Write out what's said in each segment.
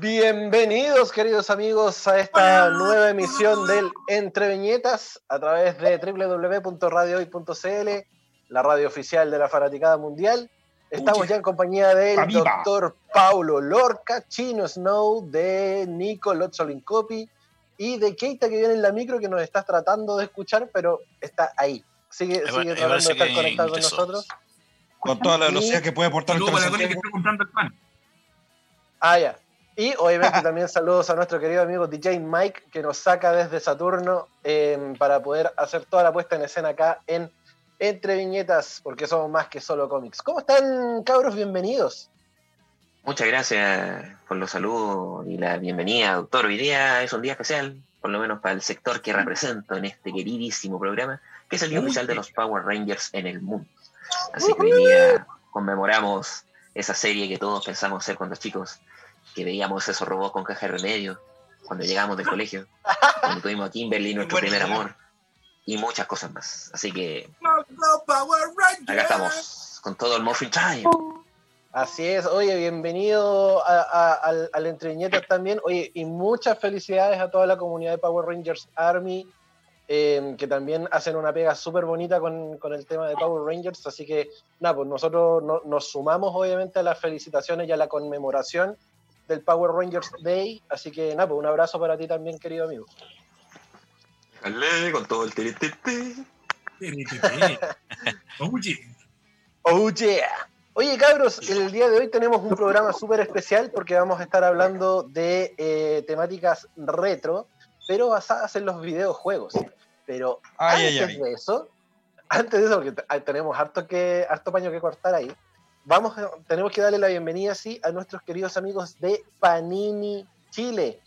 Bienvenidos, queridos amigos, a esta nueva emisión del Entre Viñetas a través de www.radiohoy.cl, la radio oficial de la Fanaticada Mundial. Estamos ya en compañía del doctor Paulo Lorca, Chino Snow, de Nico Copy y de Keita que viene en la micro que nos está tratando de escuchar, pero está ahí. Sigue, sigue tratando de estar conectado con nosotros. Con toda la velocidad que puede portar el que comprando el pan. Ah, ya. Y obviamente también saludos a nuestro querido amigo DJ Mike, que nos saca desde Saturno em, para poder hacer toda la puesta en escena acá en Entre Viñetas, porque somos más que solo cómics. ¿Cómo están, cabros? Bienvenidos. Muchas gracias por los saludos y la bienvenida, doctor. Hoy día es un día especial, por lo menos para el sector que represento en este queridísimo programa, que es el día oficial de los Power Rangers en el mundo. Así que hoy día conmemoramos esa serie que todos pensamos ser cuando chicos que veíamos esos robots con caja de remedio cuando llegamos del colegio, cuando tuvimos a Kimberly, nuestro primer amor, y muchas cosas más. Así que acá estamos con todo el Muffin Time. Así es, oye, bienvenido al, al también. Oye, y muchas felicidades a toda la comunidad de Power Rangers Army, eh, que también hacen una pega súper bonita con, el tema de Power Rangers. Así que, nada, pues nosotros nos sumamos obviamente a las felicitaciones y a la conmemoración del Power Rangers Day. Así que nada, pues un abrazo para ti también, querido amigo. Dale, con todo el oh yeah. Oye, cabros, el día de hoy tenemos un programa súper especial porque vamos a estar hablando de eh, temáticas retro, pero basadas en los videojuegos. Pero antes de eso, antes de eso, porque tenemos harto, que, harto paño que cortar ahí, vamos, tenemos que darle la bienvenida, sí, a nuestros queridos amigos de Panini Chile.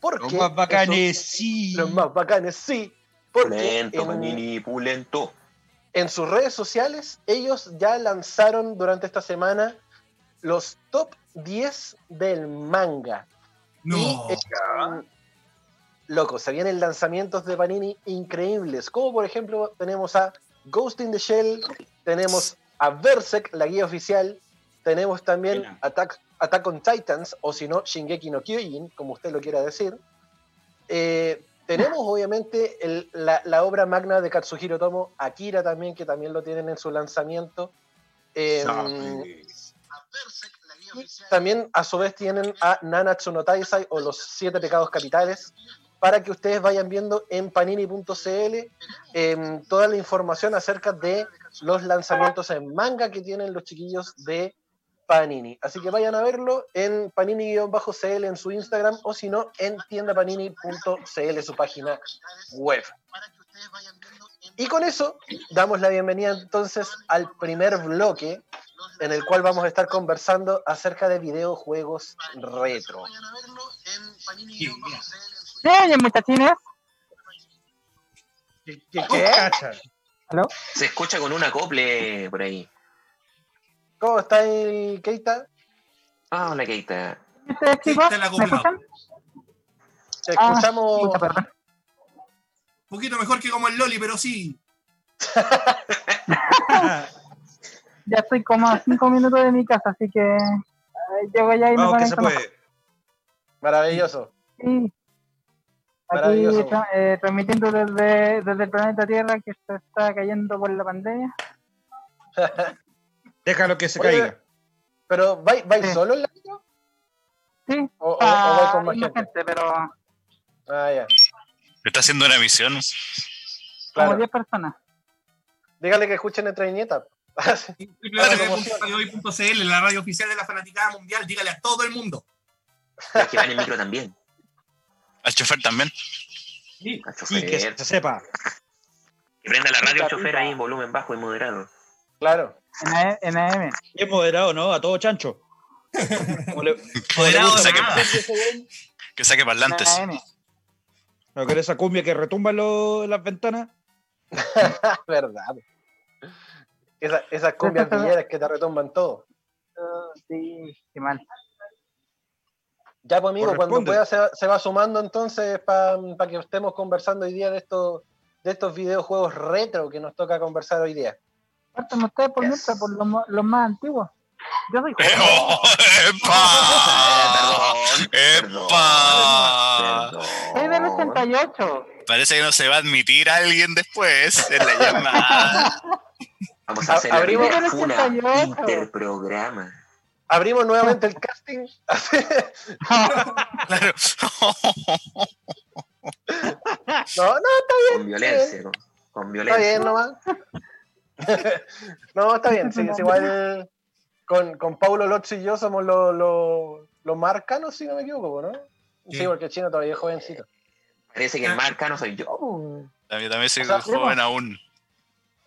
Porque los más bacanes, sí. Los más bacanes, sí. pulento, en, Panini, pulento. En sus redes sociales, ellos ya lanzaron durante esta semana los top 10 del manga. No. Y, loco, se vienen lanzamientos de Panini increíbles. Como por ejemplo, tenemos a Ghost in the Shell, tenemos a Berserk, la guía oficial. Tenemos también Attack, Attack on Titans, o si no, Shingeki no Kyojin, como usted lo quiera decir. Eh, tenemos obviamente la, obra magna de Katsuhiro Tomo, Akira también, que también lo tienen en su lanzamiento. Em, también a su vez tienen a Nanatsu no Taisai o los siete pecados capitales, para que ustedes vayan viendo en panini.cl em, toda la información acerca de los lanzamientos en manga que tienen los chiquillos de Panini. Así que vayan a verlo en panini-cl en su Instagram o si no en tiendapanini.cl, su página web. Y con eso damos la bienvenida entonces al primer bloque en el cual vamos a estar conversando acerca de videojuegos retro. ¿Qué, muchachines? ¿Qué, qué, qué? Se escucha con un acople por ahí. ¿Cómo está ahí, Keita? Ah, hola, Keita. ¿Ustedes, chicos? ¿Me escuchan? Te escuchamos. Ah, un poquito mejor que como el Loli, pero sí. ya estoy como a cinco minutos de mi casa, así que eh, llego ya y Vamos, me que se puede. Maravilloso. Sí. Aquí eh, transmitiendo desde, desde el planeta Tierra que se está cayendo por la pandemia. Déjalo que se caiga. ¿Pero vais, solo en la vida? Sí. ¿O, o, vais con más gente? pero... Ah, ya. ¿Está haciendo una misión? Como 10 personas. Dígale que escuchen entre viñetas. www.radiohoy.cl, la radio oficial de la Fanaticada Mundial. Dígale a todo el mundo. Es que va en el micro también. Al chofer también. Sí, que se sepa. Que prenda la radio el chofer ahí en volumen bajo y moderado. Claro. En AM. Es moderado, ¿no? A todo chancho. moderado, que saque, que saque parlantes. ¿No querés esa cumbia que retumba en las ventanas? Verdad. Esa, esas cumbias villeras que te retumban todo. Oh, sí, qué mal. Ya, pues amigo, cuando pueda se, se, va sumando entonces para pa que estemos conversando hoy día de estos, de estos videojuegos retro que nos toca conversar hoy día. Partan ustedes por yes. mientras, por los, los más antiguos. Yo soy eh, joven. Oh, ¡Epa! Perdón, perdón, ¡Epa! Perdón. Soy del 68. Parece que no se va a admitir a alguien después en la llamada. Vamos a hacer Abrimos el interprograma. Abrimos nuevamente el casting. Claro. no, no, Con violencia, con, con está bien violencia. nomás. no, está bien. Sí, es igual con, con Paulo Lotzi y yo somos los más arcanos, si no me equivoco, ¿no? Sí, Sí. porque el chino todavía es jovencito. Parece que el marca no soy yo. También, también soy O sea, joven aún.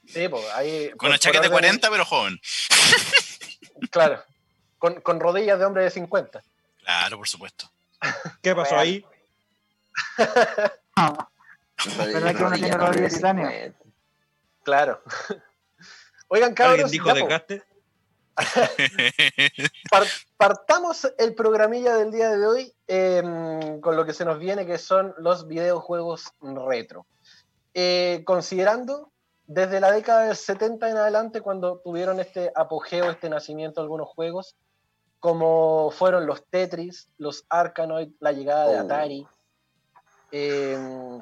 Sí, pues ahí. Con una por chaqueta de orden- 40, pero joven. Claro. Con, con rodillas de hombre de 50. Claro, por supuesto. ¿Qué pasó ahí? ¿Verdad que uno tiene rodillas de titanio? Claro. Oigan, cabros, ¿Alguien dijo ya, de po, gaste? par- partamos el programilla del día de hoy eh, con lo que se nos viene, que son los videojuegos retro. Eh, considerando desde la década del 70 en adelante, cuando tuvieron este apogeo, este nacimiento de algunos juegos, como fueron los Tetris, los Arkanoid, la llegada de Oh. Atari. Eh,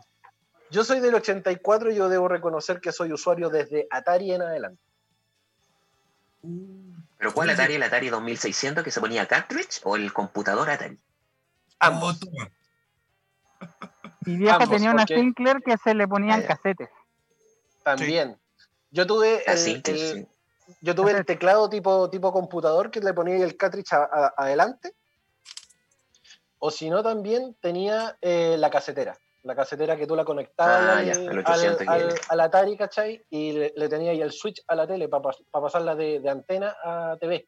yo soy del 84 y yo debo reconocer que soy usuario desde Atari en adelante. ¿Pero cuál Atari? ¿El Atari 2600 que se ponía cartridge o el computador Atari? Ambos. Mi viejo Ambos, tenía una porque- Sinclair que se le ponían Ah, ya. casetes. También. Yo tuve el, Así que el- sí. Yo tuve el teclado tipo, tipo computador que le ponía el cartridge a- a- adelante. O si no, también tenía eh, la casetera. La casetera que tú la conectabas Ah, al, ya, al- 800 al- que- al Atari, ¿cachai? Y le, le tenía ahí el switch a la tele para pasarla de, de antena a TV.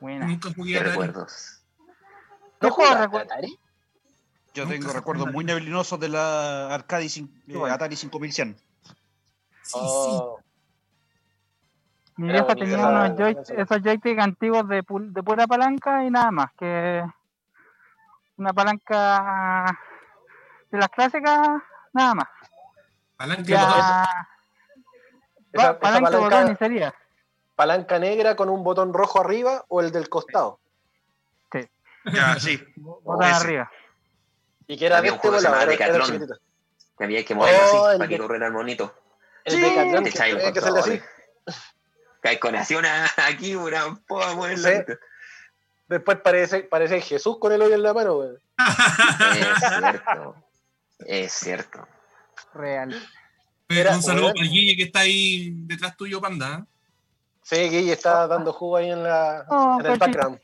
Buena. Nunca jugué ¿Qué a Atari. recuerdos? ¿Qué ¿No juego jugaste recuer- Atari? Yo Nunca tengo recuerdos muy neblinosos de la Arcadi cin- eh. Atari 5100. Sí, Oh, Mi bonito tenía unos joy- esos joysticks antiguos de, pu- de pura palanca y nada más, que una palanca de las clásicas, nada más. sí. Palanca Ya, esa- esa palanca palanca- botón y sería. ¿Palanca negra con un botón rojo arriba o el del costado? Ya, sí. Botón ese. arriba. Y que era Había este que volado, era. Que había que moverlo Oh, así para que corriera el monito. El Sí, Decathlon que, tenía que hacerle así. Una aquí, una poa muy Sí. Después parece, parece Jesús con el hoyo en la mano, güey. Es cierto. Es cierto. Real. Era- un saludo para el Guille que está ahí detrás tuyo, panda. ¿eh? Sí, Guille está dando jugo ahí en, la, Oh, en el background.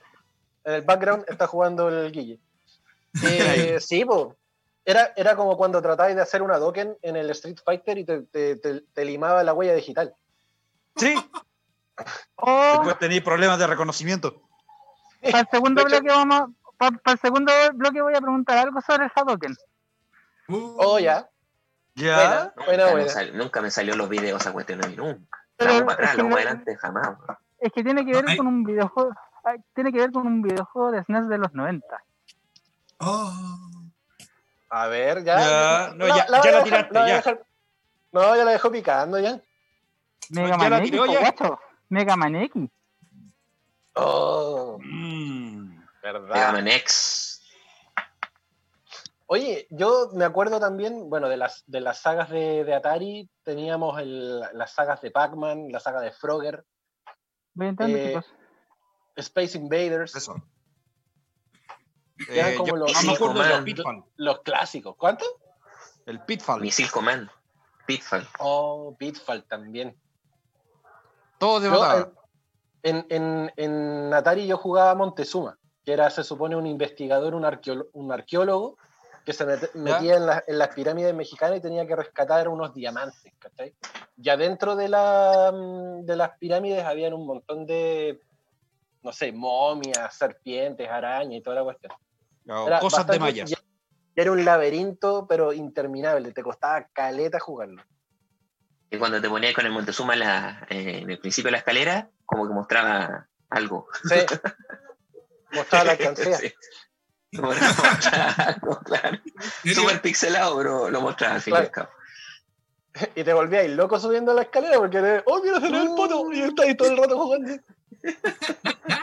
En el background está jugando el Guille. Eh, sí, po. Era, era como cuando tratabais de hacer una doken en el Street Fighter y te, te- te- te limaba la huella digital. Sí, Oh, después tenéis problemas de reconocimiento. para el segundo bloque vamos, para, el segundo bloque voy a preguntar algo sobre el Hadoken. Uh, Oh, ya. Ya. Nunca, me buena. sal- nunca me salió los videos a cuestión nunca. Pero Vamos para es atrás, que vamos no- para adelante, jamás. Es que tiene que ver con un videojuego, tiene que ver con un videojuego de SNES de los 90. oh. A ver, ya. Ya, no, ya- voy ya la tiraste, ya. dejar- No, ya la dejó picando ya. Mega ya Man la X, tiró po, ya. guacho. Mega Man X. Oh, Mm. verdad. Mega Man X. Oye, yo me acuerdo también, bueno, de las, de las sagas de, de Atari, teníamos el- las sagas de Pac-Man, la saga de Frogger, Voy entrando, Eh, chicos. Space Invaders, Eso. eran Eh, como yo los, no los. Pitfall. los clásicos. ¿Cuánto? El Pitfall. Missile Command. Pitfall. Oh, Pitfall también. Todo de Yo, batalla. en, en, en Atari yo jugaba Montezuma, que era, se supone, un investigador, un, arqueolo- un arqueólogo, que se met- metía en, la- en las pirámides mexicanas y tenía que rescatar unos diamantes, ¿cachai? Y adentro de, la, mm, de las pirámides habían un montón de, no sé, momias, serpientes, arañas y toda la cuestión. Era cosas de mayas. Era un laberinto, pero interminable, te costaba caleta jugarlo. Y cuando te ponías con el Montezuma en, la- eh, en el principio de la escalera, como que mostraba algo. Sí. Mostraba la alcancía. Sí. Mostraba algo, claro. Súper pixelado, pero lo mostraba al fin y al cabo. Y te volvías loco subiendo la escalera porque eres, oh, quiero hacer el poto. Y estás ahí todo el rato jugando.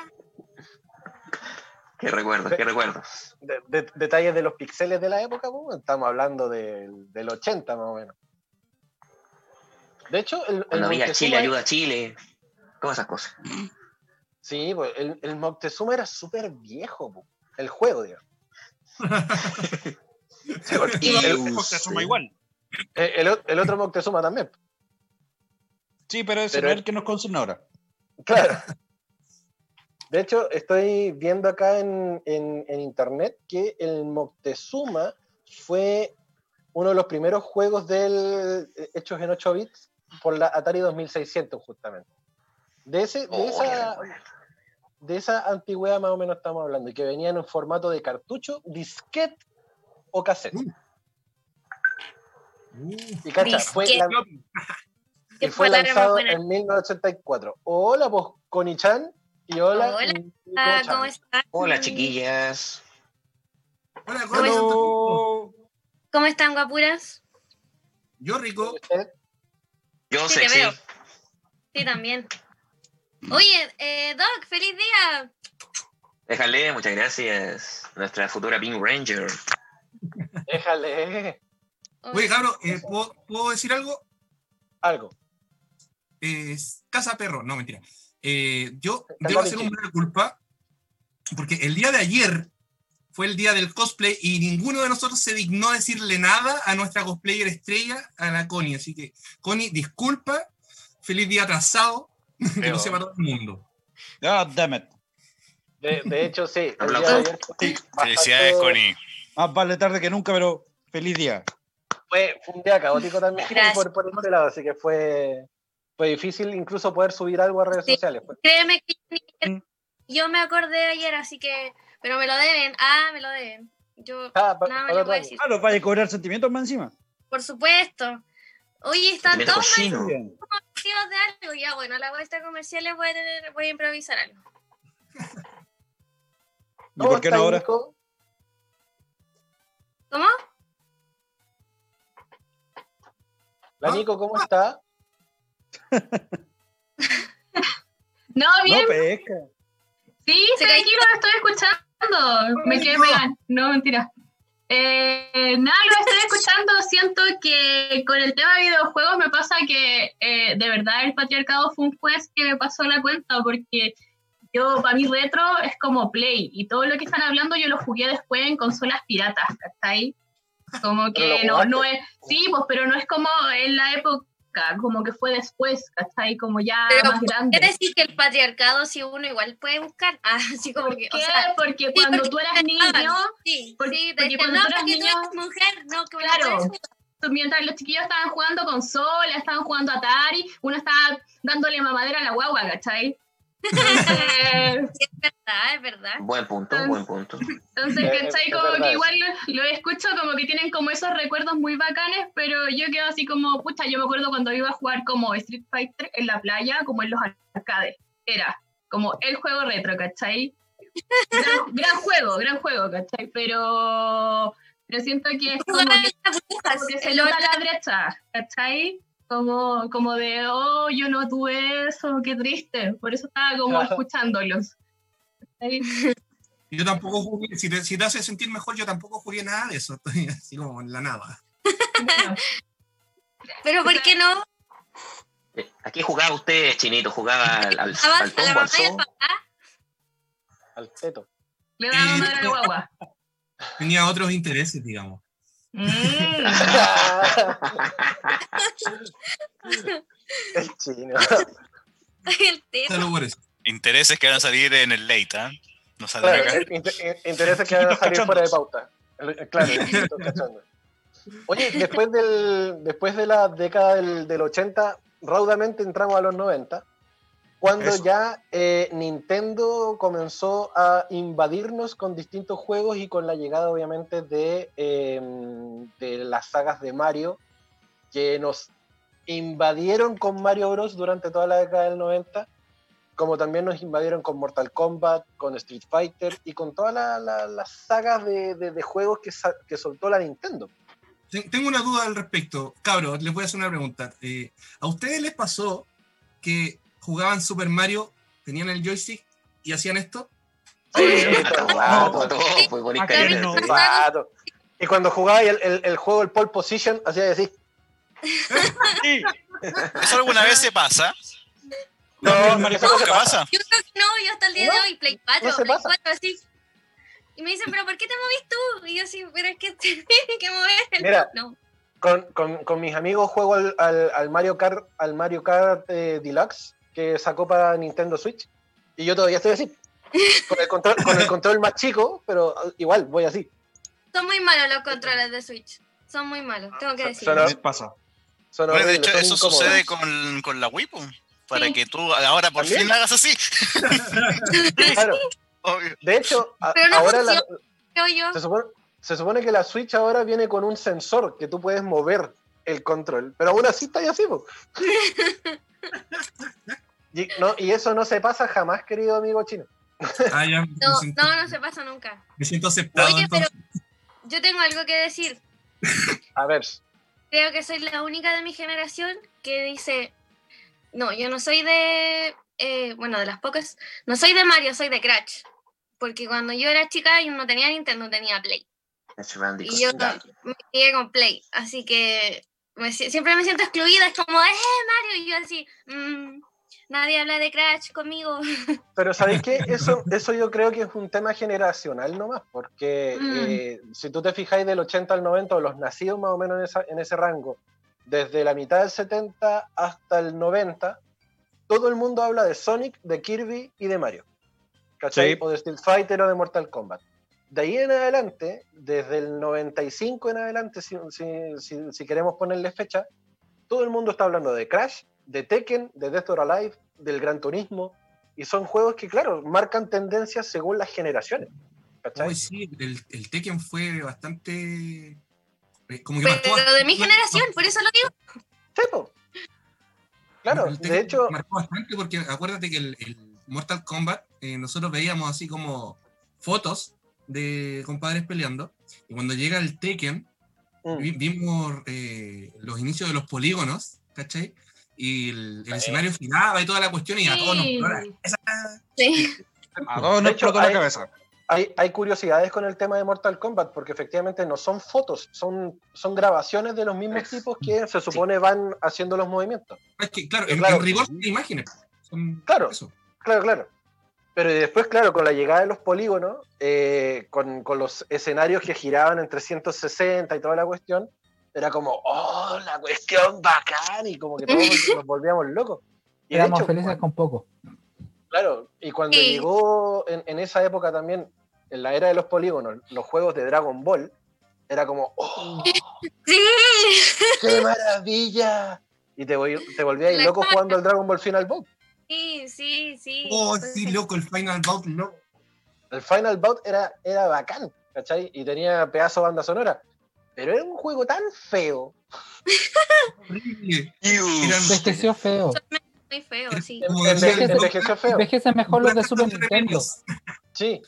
Qué recuerdos, qué recuerdos. de- de- detalles de los pixeles de la época, pues, estamos hablando del, del 80 más o menos. De hecho, el, el Cuando había Moctezuma- Chile, ayuda a Chile. Todas esas cosas. Sí, pues, el, el Moctezuma era súper viejo, el juego, digamos. Y el Moctezuma igual. El, o- el otro Moctezuma también. Sí, pero ese Pero- no es el que nos concierne ahora. Claro. De hecho, estoy viendo acá en, en- en internet que el Moctezuma fue uno de los primeros juegos del, eh, hechos en 8 bits por la Atari 2600, justamente. De, ese, de, Oh, esa, de esa antigüedad más o menos estamos hablando, y que venía en un formato de cartucho, disquete o cassette. Uh, Y cacha, fue, y lanzado en 1984. Hola, pues, Connie-chan. Y hola, Hola, Nico Ah, Chan. ¿Cómo están? Hola, chiquillas. Hola, ¿Cómo? ¿cómo ¿Cómo están, guapuras? Yo rico. ¿Usted? Yo Sí, te sexy. veo. Sí, también. Oye, eh, Doc, feliz día. Déjale, muchas gracias. Nuestra futura Pink Ranger. Déjale Oye, cabrón, eh, ¿puedo, puedo decir algo? algo. Eh, casa perro, no, mentira. Eh, yo debo hacer un mea culpa porque el día de ayer fue el día del cosplay y ninguno de nosotros se dignó decirle nada a nuestra cosplayer estrella, a la Connie. Así que, Connie, disculpa, feliz día atrasado, que lo sepa todo el mundo. God damn it. De, de hecho, sí. Bastante- Felicidades, Connie. Más vale tarde que nunca, pero feliz día. Fue, fue un día caótico también por, por ese lado, así que fue, fue difícil incluso poder subir algo a redes Sí. sociales. Créeme que yo Mm. yo me acordé ayer, así que. Pero me lo deben. Ah, me lo deben. Yo. Ah, pa- Nada más le a año. decir. Ah, los vaya a cobrar sentimientos más encima. Por supuesto. Oye, están todos vestidos de algo. Ya, bueno, la vuelta comerciales voy a, tener- voy a improvisar algo. ¿Y por qué no ahora? Nico? ¿Cómo? La. Nico, ¿cómo está? No, No bien, pesca. sí, Se estoy cayó. Escuchando. Me quedé pegada. No, mentira. Eh, nada, lo estoy escuchando. Siento que con el tema de videojuegos me pasa que eh, de verdad el patriarcado fue un juez que me pasó la cuenta porque yo, para mí retro es como Play y todo lo que están hablando yo lo jugué después en consolas piratas, ¿cachai? Como que no, no es, sí, pues, pero no es como en la época, como que fue después, ¿cachai? Como ya Pero, más grande. ¿Qué decir que el patriarcado, si uno igual puede buscar? Ah, así como que. ¿Qué? O sea, porque sí, cuando porque tú eras niño, Sí, Porque- sí, porque cuando no, tú eras porque tú niño- eres mujer, no, que Claro. puedes jugar". tú- mientras los chiquillos estaban jugando consola, estaban jugando Atari, uno estaba dándole mamadera a la guagua, ¿cachai? Sí, es verdad, es verdad. Buen punto, buen punto. entonces, Es- ¿cachai? Como que igual lo, lo escucho como que tienen como esos recuerdos muy bacanes, pero yo quedo así como, pucha, yo me acuerdo cuando iba a jugar como Street Fighter en la playa, como en los arcades. Era como el juego retro, ¿cachai? Gran, gran juego, gran juego, ¿cachai? Pero, pero siento que es como que como que se nota la brecha, ¿cachai? Como, como de, oh, yo no tuve eso, qué triste. Por eso estaba como escuchándolos. Yo tampoco jugué, si te, si te hace sentir mejor, yo tampoco jugué nada de eso. Estoy así como en la nada. Bueno, Pero ¿por qué no? Eh, ¿A qué jugaba usted, Chinito? ¿Jugaba al, al, ¿Jugabas al a la tombo, al zoo? Al teto. le daba madre a la guagua. Tenía otros intereses, digamos. Mm. El chino. El tema. Solo por eso. Intereses que van a salir en el late, ¿ah? No salen Claro, acá. el inter- intereses que van a salir fuera de pauta. El- Claro. Oye, después, del, después de la década del, del 80, raudamente entramos a los 90, cuando Eso. ya eh, Nintendo comenzó a invadirnos con distintos juegos y con la llegada obviamente de, eh, de las sagas de Mario, que nos invadieron con Mario Bros. durante toda la década del 90 como también nos invadieron con Mortal Kombat, con Street Fighter y con todas la- la- las sagas de, de- de juegos que, que soltó la Nintendo. Ten- Tengo una duda al respecto. Cabros, les voy a hacer una pregunta. Eh, ¿A ustedes les pasó que jugaban Super Mario, tenían el joystick y hacían esto? Sí, no. sí. Y cuando jugaba el, el, el juego, el pole position, hacía así. Sí. ¿Eso alguna vez se pasa? No, Mario eso no se ¿Qué pasa. pasa? Yo creo que no, yo hasta el día de No, hoy, Play 4, no se Play pasa. 4, así. Y me dicen, pero ¿por qué te movís tú? Y yo así, pero es que tienes que mover el Mira. no. Con, con, con mis amigos juego al, al, al Mario Kart, al Mario Kart eh, Deluxe que sacó para Nintendo Switch. Y yo todavía estoy así. Con el control, con el control más chico, pero igual voy así. Son muy malos los controles de Switch. Son muy malos, tengo que Son- decir. son- pasa. Son Bueno, de hecho, eso incómodos. sucede con, con la Wii, para Sí. que tú ahora por ¿También? fin hagas así. Claro. Obvio. De hecho, a- Pero no ahora la- yo. se, supone, se supone que la Switch ahora viene con un sensor que tú puedes mover el control, pero aún así está ahí así. y, no, y eso no se pasa jamás, querido amigo chino. Ah, ya, No, siento, no, no se pasa nunca. me siento aceptado. Oye, pero entonces. yo tengo algo que decir. A ver, Creo que soy la única de mi generación que dice, no, yo no soy de, eh, bueno, de las pocas, no soy de Mario, soy de Crash. Porque cuando yo era chica yo no tenía Nintendo, tenía Play. Y yo me crié con Play. Así que me siempre me siento excluida. Es como, ¡eh, Mario! Y yo así, "Mm, nadie habla de Crash conmigo. pero ¿sabéis qué? Eso, eso yo creo que es un tema generacional nomás, porque Mm. eh, si tú te fijáis del 80 al 90, o los nacidos más o menos en, esa- en ese rango, desde la mitad del 70 hasta el 90, todo el mundo habla de Sonic, de Kirby y de Mario. ¿Cachai? Sí. O de Street Fighter o de Mortal Kombat. De ahí en adelante, desde el 95 en adelante, si, si- si- si queremos ponerle fecha, todo el mundo está hablando de Crash, de Tekken, de Death or Alive, del Gran Turismo, y son juegos que, claro, marcan tendencias según las generaciones. ¿Cachai? Hoy sí, el, el Tekken fue bastante. eh, Como que Pero marcó de mi generación, por eso lo digo. Sí, po. Claro, El de Tekken hecho, Marcó bastante porque acuérdate que el, el Mortal Kombat, eh, nosotros veíamos así como fotos de compadres peleando. Y cuando llega el Tekken, mm, vi- vimos eh, los inicios de los polígonos, ¿cachai? Y el, el escenario giraba y toda la cuestión, y a todos nos Sí. explora. Esa- Sí. A todos De nos hecho, explotó la cabeza. hay, hay curiosidades con el tema de Mortal Kombat, porque efectivamente no son fotos, son, son grabaciones de los mismos Es- tipos que se supone van haciendo los movimientos. Es que, claro, en, Claro. en rigor son imágenes. Son Claro. eso. Claro, claro. Pero después, claro, con la llegada de los polígonos, eh, con, con los escenarios que giraban en 360 y toda la cuestión, era como, oh, la cuestión bacán, y como que todos nos volvíamos locos. Y Éramos hecho, felices cuando- con poco. Claro, y cuando Sí. llegó en, en esa época también, en la era de los polígonos, los juegos de Dragon Ball, era como, ¡oh, Sí. qué maravilla! Y te, vol- te volvías loco cara. jugando el Dragon Ball Final Bout. Sí, sí, sí. Oh, Pues, sí, loco, el Final Bout, no. El Final Bout era, era bacán, ¿cachai? Y tenía pedazo de banda sonora. Pero era un juego tan feo. Envejeció feo. Muy feo, sí. envejeció feo. Envejece mejor los de Super Nintendo. Sí.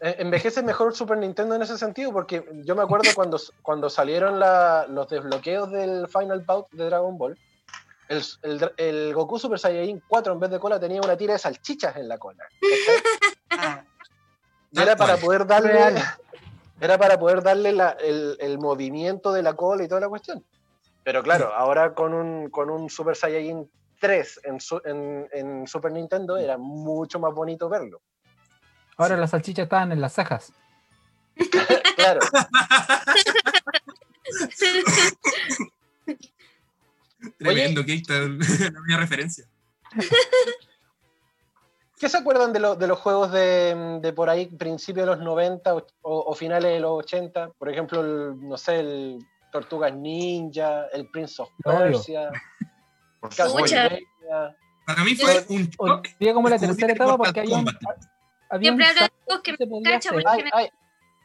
Eh, Envejece mejor Super Nintendo en ese sentido, porque yo me acuerdo cuando, cuando salieron la- los desbloqueos del Final Bout de Dragon Ball, el, el- el Goku Super Saiyajin 4 en vez de cola tenía una tira de salchichas en la cola. Y era para poder darle. Era para poder darle la- el, el movimiento de la cola y toda la cuestión. Pero claro, ahora con un, con un Super Saiyajin 3 en, su- en- en Super Nintendo era mucho más bonito verlo. Ahora las salchichas estaban en las cejas. Claro. Tremendo, que está la mía referencia. ¿Qué se acuerdan de, lo- de los juegos de, de por ahí, principios de los 90 o, o finales de los 80? Por ejemplo, el, no sé, el Tortugas Ninja, el Prince of. Persia. Para mí fue un shock. como la tercera etapa porque había un, había Siempre hablan salto todos que que se me podía cacha hacer. porque Ay, ay.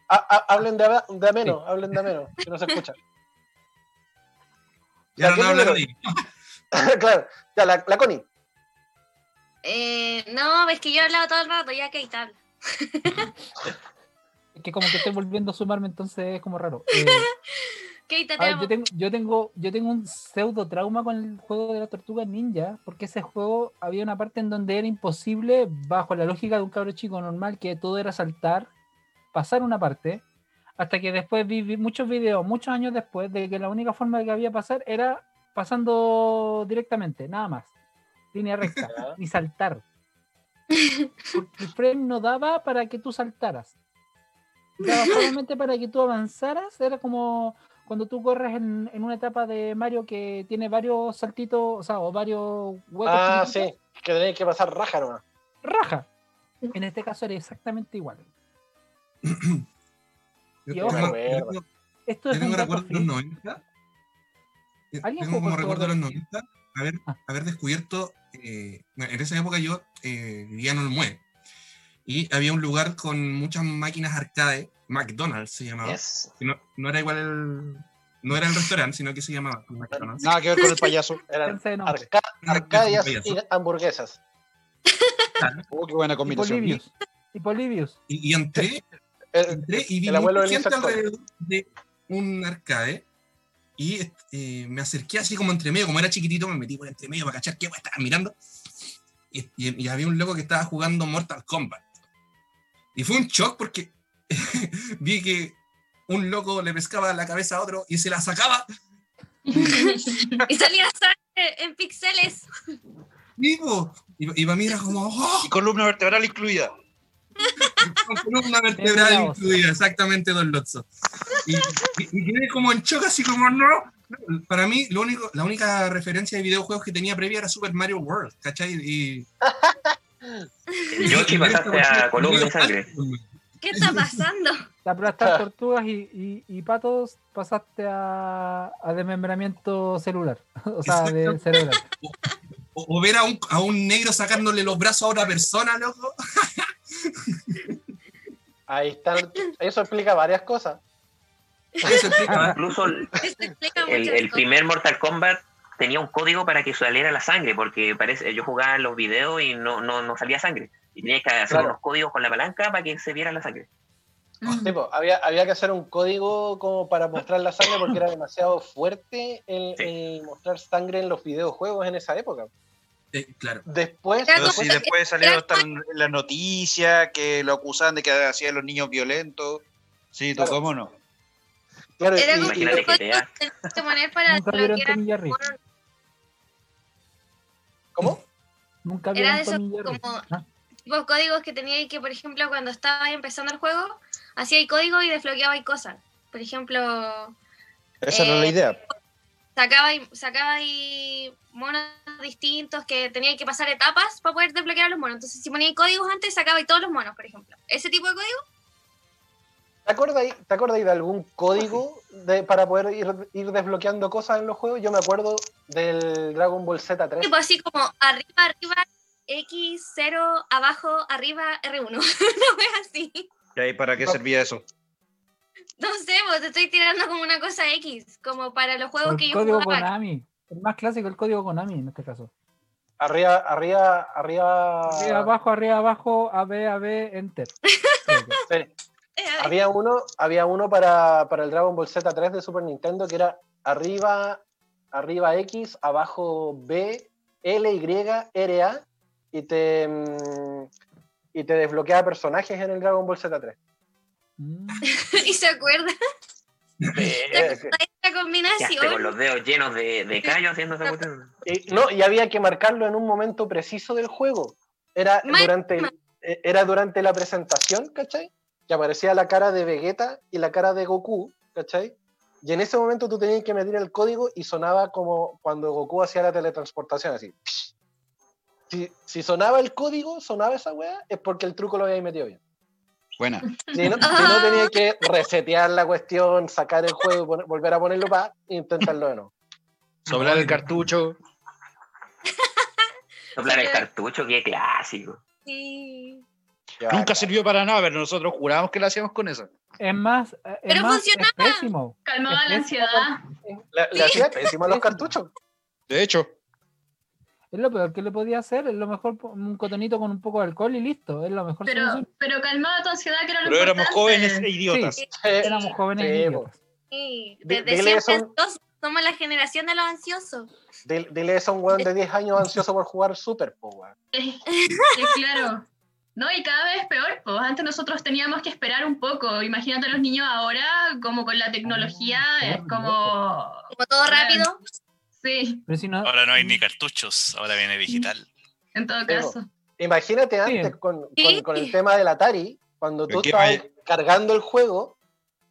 Ha- ha- hablen de, de ameno, hablen de ameno, que no se escucha. Ya ¿Ya qué no hablan de claro, ya, la, la Connie. Eh, no, es que yo he hablado todo el rato, ya que hay. Es que como que estoy volviendo a sumarme, entonces es como raro. Eh, Keita, te ver, yo, tengo, yo, tengo, yo tengo un pseudo trauma con el juego de las tortugas ninja, porque ese juego había una parte en donde era imposible, bajo la lógica de un cabro chico normal, que todo era saltar, pasar una parte, hasta que después vi, vi muchos videos, muchos años después, de que la única forma que había pasar era pasando directamente, nada más. Línea recta, Ya. ni saltar. Porque el frame no daba para que tú saltaras. Daba solamente para que tú avanzaras. Era como cuando tú corres en, en una etapa de Mario que tiene varios saltitos, o sea, o varios huecos. Ah, sí, que tenéis que pasar raja nomás. Raja. En este caso era exactamente igual. Acuerdo. yo Esto es un tengo dato recuerdo de los freak. 90. Yo ¿Alguien Tengo como recuerdo de los juego de- 90 haber, haber descubierto. eh, en esa época yo eh, vivía en Olmué. Y había un lugar con muchas máquinas arcade. McDonald's se llamaba. Yes. que No, no era igual el. No era el restaurante, sino que se llamaba McDonald's. Nada que ver con el payaso. Eran arca- arcadias y hamburguesas. Oh, qué buena combinación. Y Polibius. Y, y entré, El, entré y vi el abuelo gente alrededor de un arcade. Y eh, me acerqué así como entre medio, como era chiquitito, me metí por entre medio para cachar qué guay estaban mirando. Y, y- y había un loco que estaba jugando Mortal Kombat. Y fue un shock porque vi que un loco le pescaba la cabeza a otro y se la sacaba. Y salía sangre en píxeles. vivo. Y, y para mí era como, ¡oh! Y columna vertebral incluida. con columna vertebral incluida, exactamente, Don Lotso. Y, y- quedé como en shock, así como, no. Para mí, lo único, la única referencia de videojuegos que tenía previa era Super Mario World, ¿cachai? Y, Yoshi y ver pasaste a columna de sangre. ¿Qué está pasando? De aplastar tortugas y, y, y patos pasaste a, a desmembramiento celular. O sea, de cerebral. O, o ver a un, a un negro sacándole los brazos a otra persona, loco. Ahí están. Eso explica varias cosas. Eso explica, Incluso el, primer Mortal Kombat tenía un código para que saliera la sangre, porque parece, yo jugaba los videos y no, no, no salía sangre. Y tenías que hacer Claro. unos códigos con la palanca para que se viera la sangre. Tipo, había, había que hacer un código como para mostrar la sangre porque era demasiado fuerte el, Sí. el mostrar sangre en los videojuegos en esa época. eh, claro. Después, Pero como- si después salieron hasta en la noticia que lo acusaban de que hacían los niños violentos. Sí, tú Claro. cómo no. Claro, Era y- como y- Imagínate que poner para Nunca vieron desbloquear Tommy Jerry. monos. ¿cómo? Nunca Era vieron de esos Tommy Jerry. como Ah, tipos códigos que tenía que, por ejemplo, cuando estaba empezando el juego, hacía código y desbloqueaba cosas. Por ejemplo, Esa era la Eh, idea. sacaba y, sacaba y monos distintos que tenía que pasar etapas para poder desbloquear a los monos. Entonces, si ponía códigos antes, sacaba y todos los monos, por ejemplo. Ese tipo de código, ¿Te acordáis, ¿Te acordáis de algún código de, para poder ir, ir desbloqueando cosas en los juegos? Yo me acuerdo del Dragon Ball Z3. tipo así como arriba, arriba, X, 0, abajo, arriba, R1. no es así. ¿Y ahí para qué servía eso? No sé, pues te estoy tirando como una cosa X, como para los juegos que el yo código jugaba. Konami. El más clásico, el código Konami en este caso. Arriba, arriba, arriba. Arriba, abajo, arriba, abajo, AB, AB, Enter. Sí. Eh, Había uno, había uno para, para el Dragon Ball Z3 de Super Nintendo que era arriba, arriba X, abajo B, L, Y, R, A, y te, mm, y te desbloqueaba personajes en el Dragon Ball Z3. Mm. y se acuerda Eh, de esta Quedaste con combinación. los dedos llenos de, de callo haciendo esa cuestión. y, no, y había que marcarlo en un momento preciso del juego. Era durante, eh, era durante la presentación, ¿cachai? Que aparecía la cara de Vegeta y la cara de Goku, ¿cachai? Y en ese momento tú tenías que meter el código y sonaba como cuando Goku hacía la teletransportación, así. Si, si sonaba el código, sonaba esa weá, es porque el truco lo había metido bien. Buena. Si no, si no tenía que resetear la cuestión, sacar el juego, y poner- volver a ponerlo para intentarlo de nuevo. Sobrar el cartucho. Soplar el cartucho, qué clásico. Sí. Nunca sirvió para nada, pero nosotros jurábamos que lo hacíamos con eso. Es más, es Pero más, funcionaba. es pésimo. Calmaba la Es pésimo ansiedad. Le, le hacía pésimo a los cartuchos. De hecho, Es lo peor que le podía hacer, es lo mejor un cotonito con un poco de alcohol y listo, es la mejor Pero, solución. pero calmaba tu ansiedad, que era lo pero éramos importante. jóvenes e idiotas. Éramos jóvenes Sí, y po. idiotas. Sí, Di- desde dile siempre eso- somos la generación de los ansiosos. Dile dile eso a un weón de 10 años ansioso por jugar Super, po, weón. Sí, claro. No, y cada vez peor, pues antes nosotros teníamos que esperar un poco. Imagínate a los niños ahora, como con la tecnología, es como. Como todo rápido. Sí, Pero si no, Ahora no hay ni cartuchos, ahora viene digital. en todo Pero- caso. Imagínate antes Sí. con, con- Sí. con el tema del Atari, cuando tú estabas cargando el juego,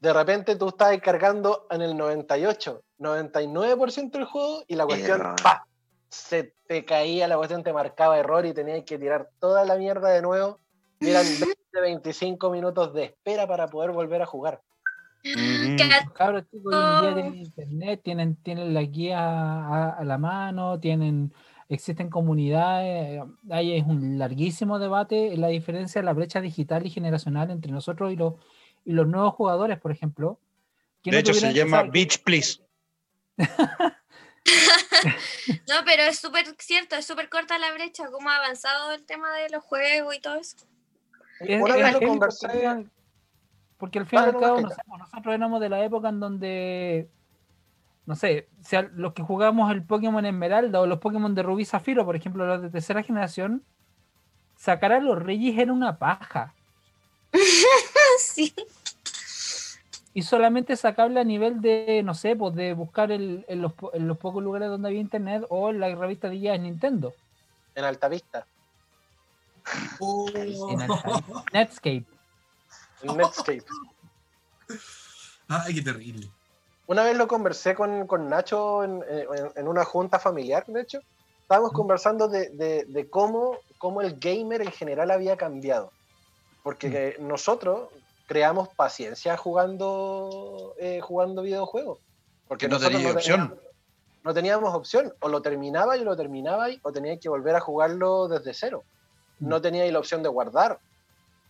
de repente tú estabas cargando en el 98, 99% del juego y la cuestión. ¡pa! Se te caía, la cuestión te marcaba error y tenías que tirar toda la mierda de nuevo. Y eran 20, 25 minutos de espera para poder volver a jugar. Cabros chicos hoy en día tienen internet, tienen, tienen la guía a, a la mano, tienen, existen comunidades, ahí es un larguísimo debate la diferencia, la brecha digital y generacional entre nosotros y los, y los nuevos jugadores, por ejemplo. De no hecho, se llama Beach Please. No, pero es súper cierto, es súper corta la brecha, cómo ha avanzado el tema de los juegos y todo eso. Es- Una es vez lo heavy conversé- Porque, al final- fin y al cabo, no sé, pues, nosotros éramos de la época en donde, no sé, si al- los que jugamos el Pokémon Esmeralda o los Pokémon de Rubí Zafiro, por ejemplo, los de tercera generación, sacar a los Reyes era una paja. Sí. Y solamente sacable a nivel de, no sé, pues de buscar el- en, los, en los pocos lugares donde había internet o en la revista de de Nintendo. En Altavista, Oh. En Alta- Netscape. en Netscape. Ay, qué terrible. Una vez lo conversé con, con Nacho en, en- en una junta familiar, de hecho. Estábamos conversando de, de- de cómo, cómo el gamer en general había cambiado. Porque que nosotros creamos paciencia jugando, eh, jugando videojuegos. Porque Que no nosotros tenía opción. teníamos- no teníamos opción. O lo terminaba y lo terminaba o tenías que volver a jugarlo desde cero. No teníais la opción de guardar.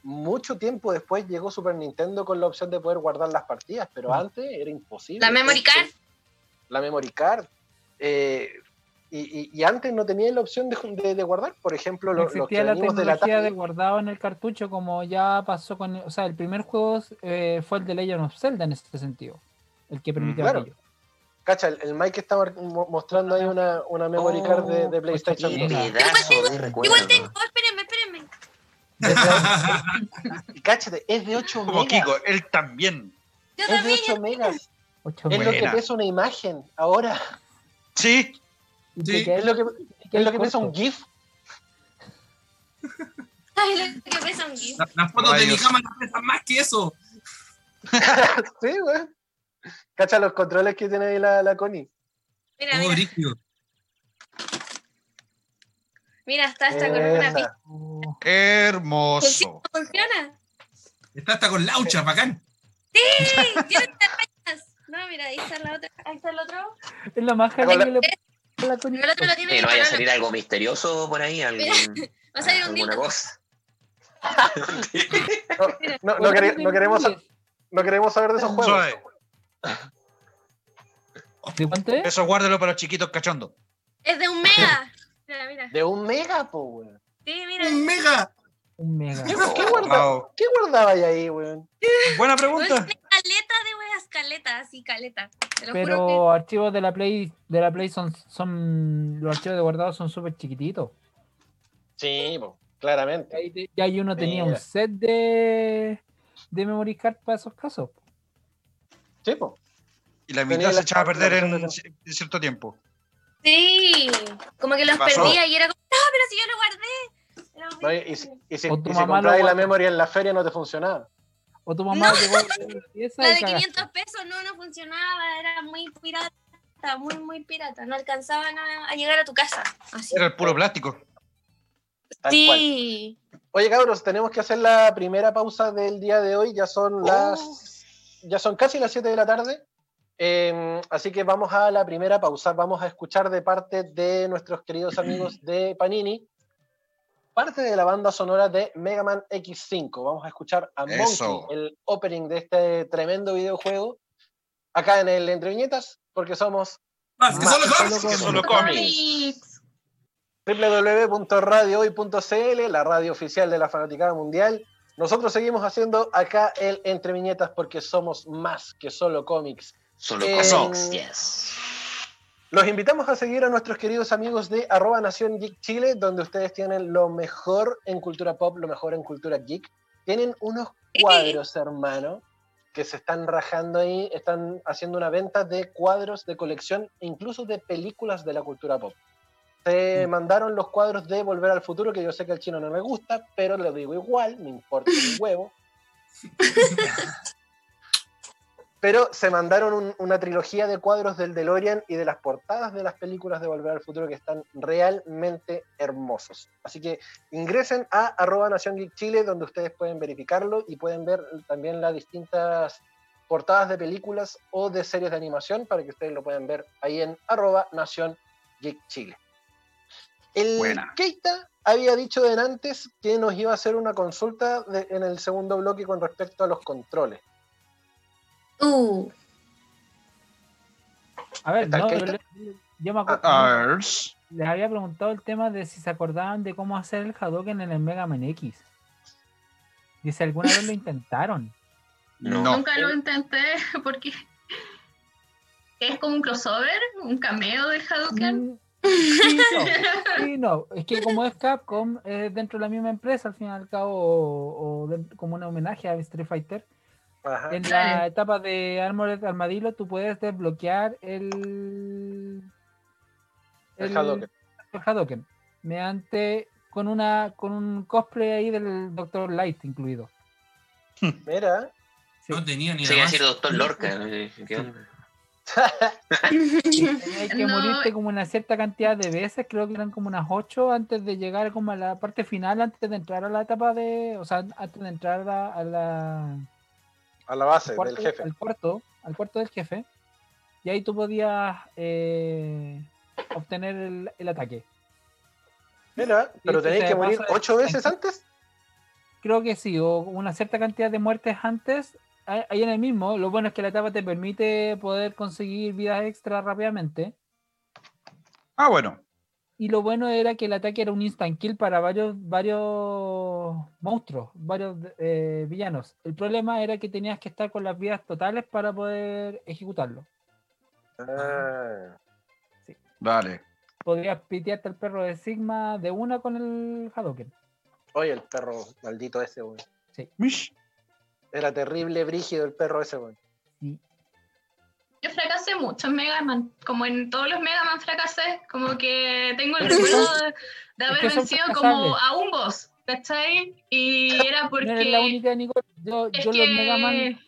Mucho tiempo después llegó Super Nintendo con la opción de poder guardar las partidas, pero antes era imposible. La memory card. La memory card. Eh, y, y- y antes no tenía la opción de, de- de guardar. Por ejemplo, lo- los, que existía la venimos de la tecnología de guardado en el cartucho como ya pasó con, o sea, el primer juego eh, fue el de Legend of Zelda en ese sentido, el que permitió claro. aquello. Cacha, el, el Mike está mostrando ahí una, una memory card de, de Oh, PlayStation 2. chiquita. Pedazo de Igual tengo, espérenme, espérenme. Y cáchate, es de 8 Como megas. Kiko, él también. Yo Es de también. 8 megas. Es lo que pesa una imagen ahora. Sí, ¿Y Sí. quedas- Es lo que, te es lo que pesa un? GIF. Ay, lo que pesa un GIF. La- Las fotos de mi Rayos. cámara pesan más que eso. sí, güey. Cacha los controles que tiene ahí la, la Connie. Mira, mira, brígido. mira, está hasta con una pista. Oh, hermoso. ¿Funciona? Está hasta con laucha, bacán. Sí, tiene. No, mira, ahí está la otra. Ahí está el otro. es lo más genial que le la no vaya a salir algo misterioso por ahí, algún, Va a salir un alguna dildo. cosa. No, no, no quere- no queremos, no queremos saber de esos juegos. Suave. ¿De cuánto es? Eso guárdalo para los chiquitos cachondos. Es de un mega. Mira, mira. De un mega, po, weón. Sí, mira. ¡Un mega! Un mega. ¿Qué, qué guarda- Wow. ¿Qué guardaba ahí, ahí, weón? Buena pregunta. Caleta de weas, caleta, así, caleta. Te lo juro Pero archivos de la Play, de la Play son, son los archivos de guardado son súper chiquititos. Sí, po, claramente. Ahí te- Ya hay uno tenía un set de, de memory card para esos casos. Sí, po. Y la Tenía mitad se la- echaba a perder en ci- en cierto tiempo. sí. Como que los perdía y era como, no, pero si yo lo guardé. No, y, y si, y si- y comprabas la memory en la feria no te funcionaba. O tu mamá No. llegó a la pieza La y de cagaste. 500 pesos no, no funcionaba, era muy pirata, muy, muy pirata. No alcanzaban a, a llegar a tu casa. Así. Era el puro plástico. Tal cual. Sí. Oye, cabros, tenemos que hacer la primera pausa del día de hoy. Ya son las. Ya son casi las 7 de la tarde. Eh, así que vamos a la primera pausa. Vamos a escuchar de parte de nuestros queridos amigos de Panini parte de la banda sonora de Mega Man X5. Vamos a escuchar a Eso. Monkey, el opening de este tremendo videojuego, acá en el Entre Viñetas, porque somos Más que Más solo que cómics. Que solo cómics. Comics. www.radiohoy.cl, la radio oficial de la Fanaticada Mundial. Nosotros seguimos haciendo acá el Entre Viñetas porque somos más que solo cómics. Solo Eh, cosmics, yes. Los invitamos a seguir a nuestros queridos amigos de arroba Nación Geek Chile, donde ustedes tienen lo mejor en cultura pop, lo mejor en cultura geek. Tienen unos cuadros, hermano, que se están rajando ahí, están haciendo una venta de cuadros de colección incluso de películas de la cultura pop. Se mandaron los cuadros de Volver al Futuro, que yo sé que al chino no le gusta, pero lo digo igual, no importa un huevo. Pero se mandaron un- una trilogía de cuadros del DeLorean y de las portadas de las películas de Volver al Futuro que están realmente hermosos. Así que ingresen a arroba Nación Geek Chile, donde ustedes pueden verificarlo y pueden ver también las distintas portadas de películas o de series de animación para que ustedes lo puedan ver ahí en arroba Nación Geek Chile. El Buena. Keita había dicho de antes que nos iba a hacer una consulta de- en el segundo bloque con respecto a los controles. Uh, A ver, ¿Está no, yo, me acuerdo. Ars. Les había preguntado el tema de si se acordaban de cómo hacer el Hadouken en el Mega Man X. Dice, ¿alguna vez lo intentaron? No. Nunca lo intenté porque es como un crossover, un cameo del Hadouken. Mm, Sí, no, sí, no. Es que como es Capcom, es dentro de la misma empresa, al fin y al cabo, o, o de- como un homenaje a Street Fighter. Ajá. En la etapa de Armored Armadillo, tú puedes desbloquear el. El el Hadouken, mediante. con una con un cosplay ahí del Dr. Light incluido. Mira, Sí. No tenía ni Se la iba a decir doctor Lorca. ¿eh? ¿Qué onda? Tenías que No. morirte como una cierta cantidad de veces, creo que eran como unas 8 antes de llegar como a la parte final, antes de entrar a la etapa de, o sea, antes de entrar a, a la a la base cuarto- del jefe. al cuarto, al cuarto del jefe, y ahí tú podías eh, obtener el, el ataque. Mira, pero tenéis que morir ocho veces antes. Creo que sí, o una cierta cantidad de muertes antes, ahí en el mismo. Lo bueno es que la etapa te permite poder conseguir vidas extra rápidamente. Ah, bueno. Y lo bueno era que el ataque era un instant kill para varios, varios monstruos, varios eh, villanos. El problema era que tenías que estar con las vidas totales para poder ejecutarlo. Ah, Vale. Podrías pitearte al perro de Sigma de una con el Hadouken. oye, el perro maldito ese, weón. Mish. Era terrible, brígido el perro ese, weón. Yo fracasé mucho en Mega Man, como en todos los Mega Man fracasé, como que tengo el Es que recuerdo de, de haber que son vencido como a un boss, ¿cachai? Y era No eres la porque única, Nicole. Yo, es yo los Mega Man. que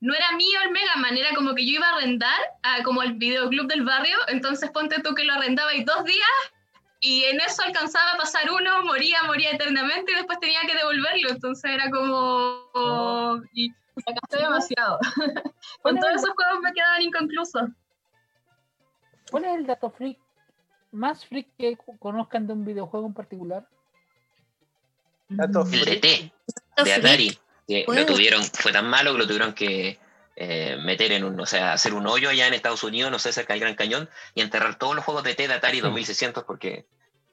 no era mío el Mega Man, era como que yo iba a arrendar a como el videoclub del barrio, entonces ponte tú que lo arrendaba y dos días y en eso alcanzaba a pasar uno, moría, moría eternamente y después tenía que devolverlo, entonces era como... Y fracasé demasiado. ¿Cuál Con todos el- esos juegos me quedaban inconclusos. ¿Cuál es el dato freak más freak que conozcan de un videojuego en particular? Dato El de freak. T, Los de. Atari. Que lo tuvieron, fue tan malo que lo tuvieron que eh, meter en un, o sea, hacer un hoyo allá en Estados Unidos, no sé, cerca del Gran Cañón, y enterrar todos los juegos de T de Atari Sí. 2600 porque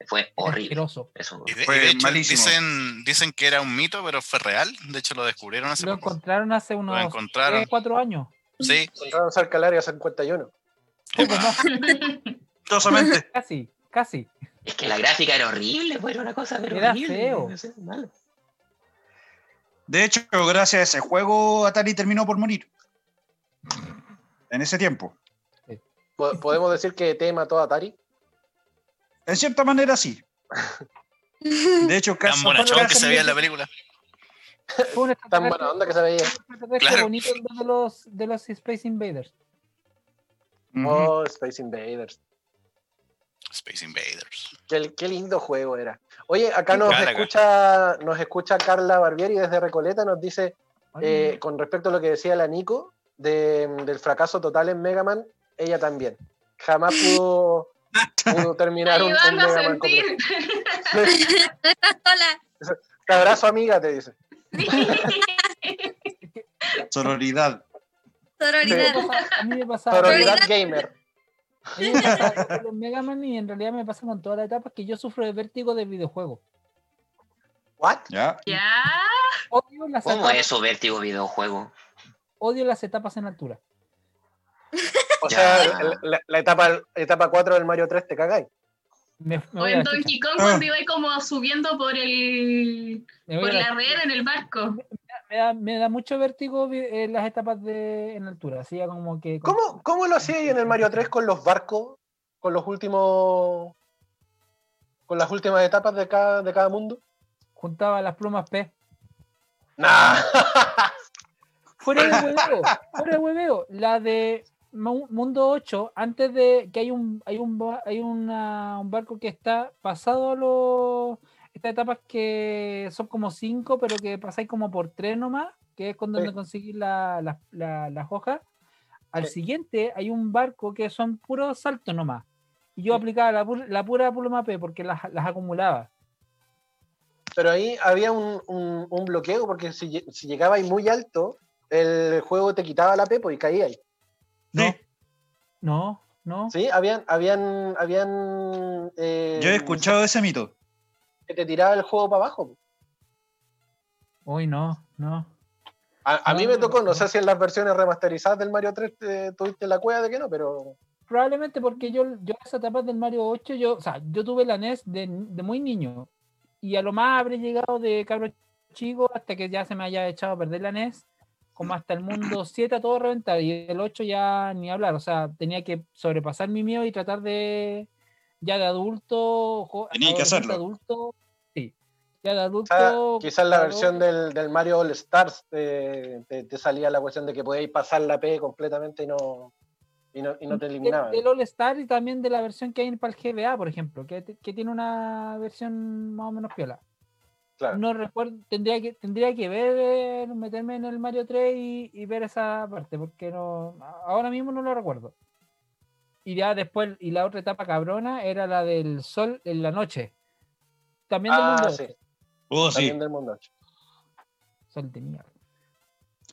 fue horrible. Eso, Y de, y Fue de hecho, malísimo. dicen, dicen que era un mito, pero fue real. De hecho, lo descubrieron hace Lo poco. encontraron hace unos encontraron. 4 años. Sí, Encontraron cerca del área 51. Poco más, Gustosamente. casi, casi. Es que la gráfica era horrible, fue era una cosa pero Era horrible, feo. no sé, malo. De hecho, gracias a ese juego, Atari terminó por morir. En ese tiempo. Po- ¿Podemos decir que T mató a Atari? En cierta manera, sí. De hecho, tan casi. bonachón que se veía en la película. Fue un Tan buena onda que se veía. Claro. bonito de los, de los Space Invaders. Oh, Space Invaders. Space Invaders. Qué, qué lindo juego era. Oye, acá nos Galaga. escucha, nos escucha Carla Barbieri desde Recoleta, nos dice, eh, con respecto a lo que decía la Nico, de- del fracaso total en Mega Man, ella también. Jamás pudo, pudo terminar un, un a Mega Man sentir. completo. No estás sola. Te abrazo, amiga, te dice. Sororidad. a mí me Sororidad. pasa- a mí me pasaba Sororidad gamer. a mí me pasa con los Mega Man y en realidad me pasa con todas las etapas que yo sufro de vértigo de videojuegos. ¿What? ¿Ya? ¿Cómo etapas, es eso, vértigo videojuego? odio las etapas en altura. O Ya. sea, la, la- la etapa, etapa 4 del Mario 3 te cagáis. Me, me O en. Donkey Kong Ah. cuando iba ahí como subiendo por el por la la red en el barco. me da, me da mucho vértigo eh, las etapas de en altura, así ya como que ¿Cómo, ¿Cómo lo hacía ahí en el Mario 3 con los barcos? Con los últimos. Con las últimas etapas de cada, de cada mundo. juntaba las plumas P. Nah. Fuera de hueveo, fuera de hueveo. La de Mundo 8, antes de que hay un hay un hay una- un barco que está pasado a los estas etapas que son como cinco, pero que pasáis como por tres nomás, que es con donde Sí. conseguís la- la- la- las hojas. Al Sí. siguiente hay un barco que son puros saltos nomás. Y yo aplicaba la, la pura pluma P porque las, las acumulaba. Pero ahí había un, un- un bloqueo porque si, si llegabais muy alto, el juego te quitaba la pepo y caía ahí. Sí, No, no. Sí, habían, habían, habían. eh, yo he escuchado ese mito. Que te tiraba el juego para abajo. Uy, no, no. A, a mí No, me tocó, no no. sé si en las versiones remasterizadas del Mario 3 te- tuviste la cueva de que no, pero. Probablemente porque yo, yo esa etapa del Mario 8, yo, o sea, yo tuve la NES de, de muy niño. Y a lo más habré llegado de cabro chico hasta que ya se me haya echado a perder la NES, como hasta el mundo 7 a todo reventar. Y el 8 ya ni hablar. O sea, tenía que sobrepasar mi miedo y tratar de. Ya de adulto. Tenía que hacerlo. Adulto, sí. Ya de adulto. Ah, quizás la claro, versión del, del Mario All Stars te, te- te salía la cuestión de que podíais pasar la P completamente y no, y no, y no te del- eliminaban. Del All Star y también de la versión que hay para el GBA, por ejemplo, que, que tiene una versión más o menos piola. Claro. No recuerdo, tendría que, tendría que ver, eh, meterme en el Mario 3 y, y ver esa parte, porque no, ahora mismo no lo recuerdo. Y ya después, y la otra etapa cabrona era la del sol en la noche. También del Ah, mundo. sí, Oh, sí. también del mundo 8. Sol de mierda.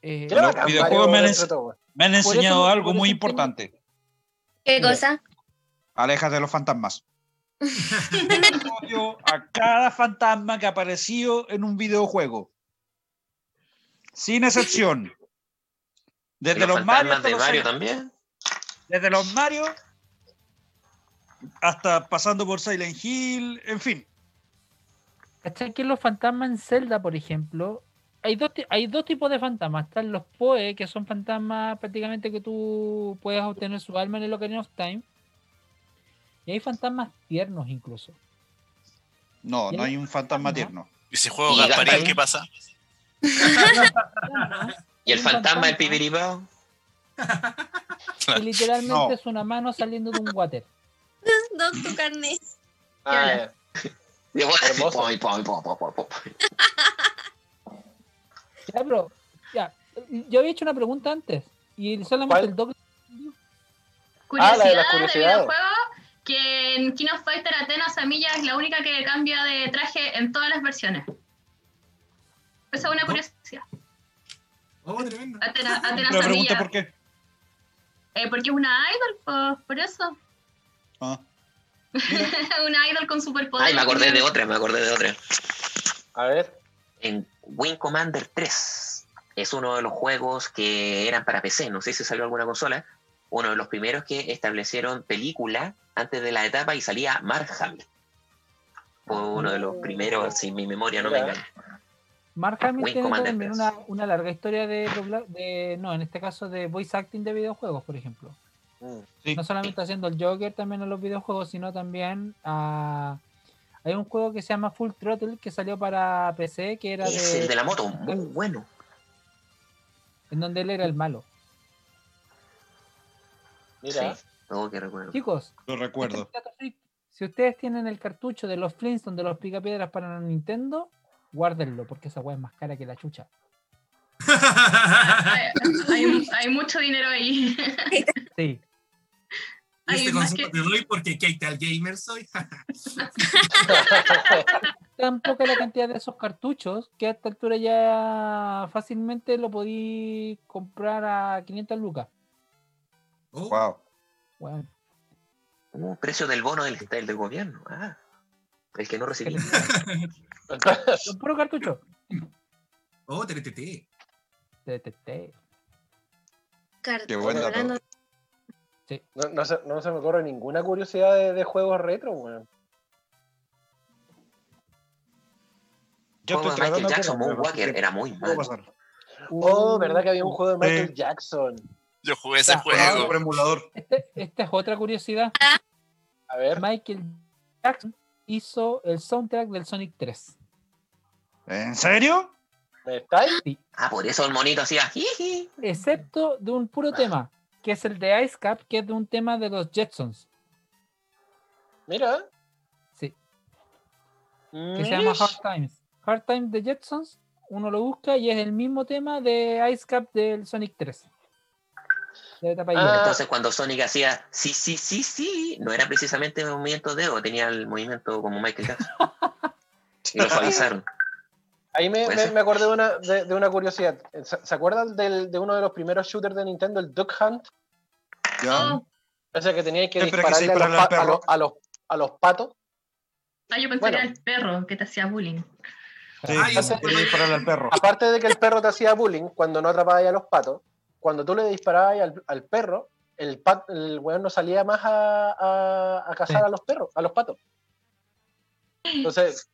Eh, Los bacán, videojuegos me han ens-. Me han eso enseñado algo muy importante. ¿Qué cosa? Aléjate de los fantasmas. A cada fantasma que ha aparecido en un videojuego. Sin excepción. Desde los, los, Mario, hasta de los Mario también. desde los Mario hasta pasando por Silent Hill, en fin. ¿Cachai que los fantasmas en Zelda, por ejemplo, hay dos, hay dos tipos de fantasmas? Están los Poe, que son fantasmas prácticamente que tú puedes obtener su alma en el Ocarina of Time. Y hay fantasmas tiernos incluso. No, ¿Y no hay un fantasma fantasma? tierno. ¿Y ese juego Gasparín qué pasa? Y el fantasma del pipiripao. Y literalmente No. es una mano saliendo de un water. Don tu carnet. Ah, ya. Hermoso. yo había hecho una pregunta antes. Y solamente ¿Cuál? el doc Ah, la de Curiosidad de, que en King of Fighter Athena Samilla es la única que cambia de traje en todas las versiones. Esa es una Oh. curiosidad. Oh, tremendo. Atena, Atena Pero pregunta Samilla. por qué. Eh, porque es una idol, po, por eso. Ah, una idol con superpoderes. Ay, me acordé de otra, me acordé de otra. A ver. En Wing Commander 3 es uno de los juegos que eran para PC, no sé si salió alguna consola, uno de los primeros que establecieron película antes de la etapa y salía Mark Hamill. Fue uno de los primeros, si mi memoria no me engaña. Mark Hamill Wing tiene también 3. una, una larga historia de, de, no, en este caso de voice acting de videojuegos, por ejemplo. Mm. sí. No solamente haciendo el Joker también en los videojuegos, sino también ah, hay un juego que se llama Full Throttle que salió para PC, que era Es el de, de la moto, muy bueno. en donde él era el malo. Mira. Sí, todo que recuerdo. Chicos, Lo recuerdo. este Freak. si ustedes tienen el cartucho de los Flintstones de los Picapiedras para Nintendo, guárdenlo, porque esa weá es más cara que la chucha. Hay, hay- hay mucho dinero ahí. Sí. Este Hay consejo que- te doy porque ¿qué tal gamer soy? tan poca la cantidad de esos cartuchos que a esta altura ya fácilmente lo podí comprar a 500 lucas. Oh, Wow. Bueno, Uh, precio del bono del, del, del gobierno. Ah, el que no recibí. son puro cartucho. oh, TTT. TTT. Qué buen dato. hablando- No, no se, no se me ocurre ninguna curiosidad de, de juegos retro, weón. Yo Juego estoy de Michael Jackson, Moonwalker, era muy malo. Oh, ¿verdad que había un juego de Michael Sí. Jackson? Yo jugué ese Ya, juego. Por emulador. Este- esta es otra curiosidad. A ver. Michael Jackson hizo el soundtrack del Sonic 3. ¿En serio? ¿Me estáis? Ah, por eso el monito hacía jiji. Excepto de un puro tema, que es el de Ice Cap, que es de un tema de los Jetsons. Mira. Sí, que se llama. Hard Times. Hard Times de Jetsons, uno lo busca y es el mismo tema de Ice Cap del Sonic 3. De la etapa Ah. hielo. Entonces cuando Sonic hacía sí, sí, sí, sí, no era precisamente el movimiento de O, tenía el movimiento como Michael Jackson. Y lo suavizaron. Ahí me, me- acordé de una, de, de una curiosidad. ¿Se, se acuerdan del- de uno de los primeros shooters de Nintendo, el Duck Hunt? Ya. O sea, que teníais que Siempre que se dispararle a los, a, los, a, los, a los patos. ah, yo pensé Bueno. que era el perro que te hacía bullying. Sí, Ah, yo al perro. Aparte de que el perro te hacía bullying cuando no atrapabas a los patos, cuando tú le disparabas al, al perro, el, pat, el weón no salía más a, a, a cazar Sí. a los perros, a los patos. Entonces,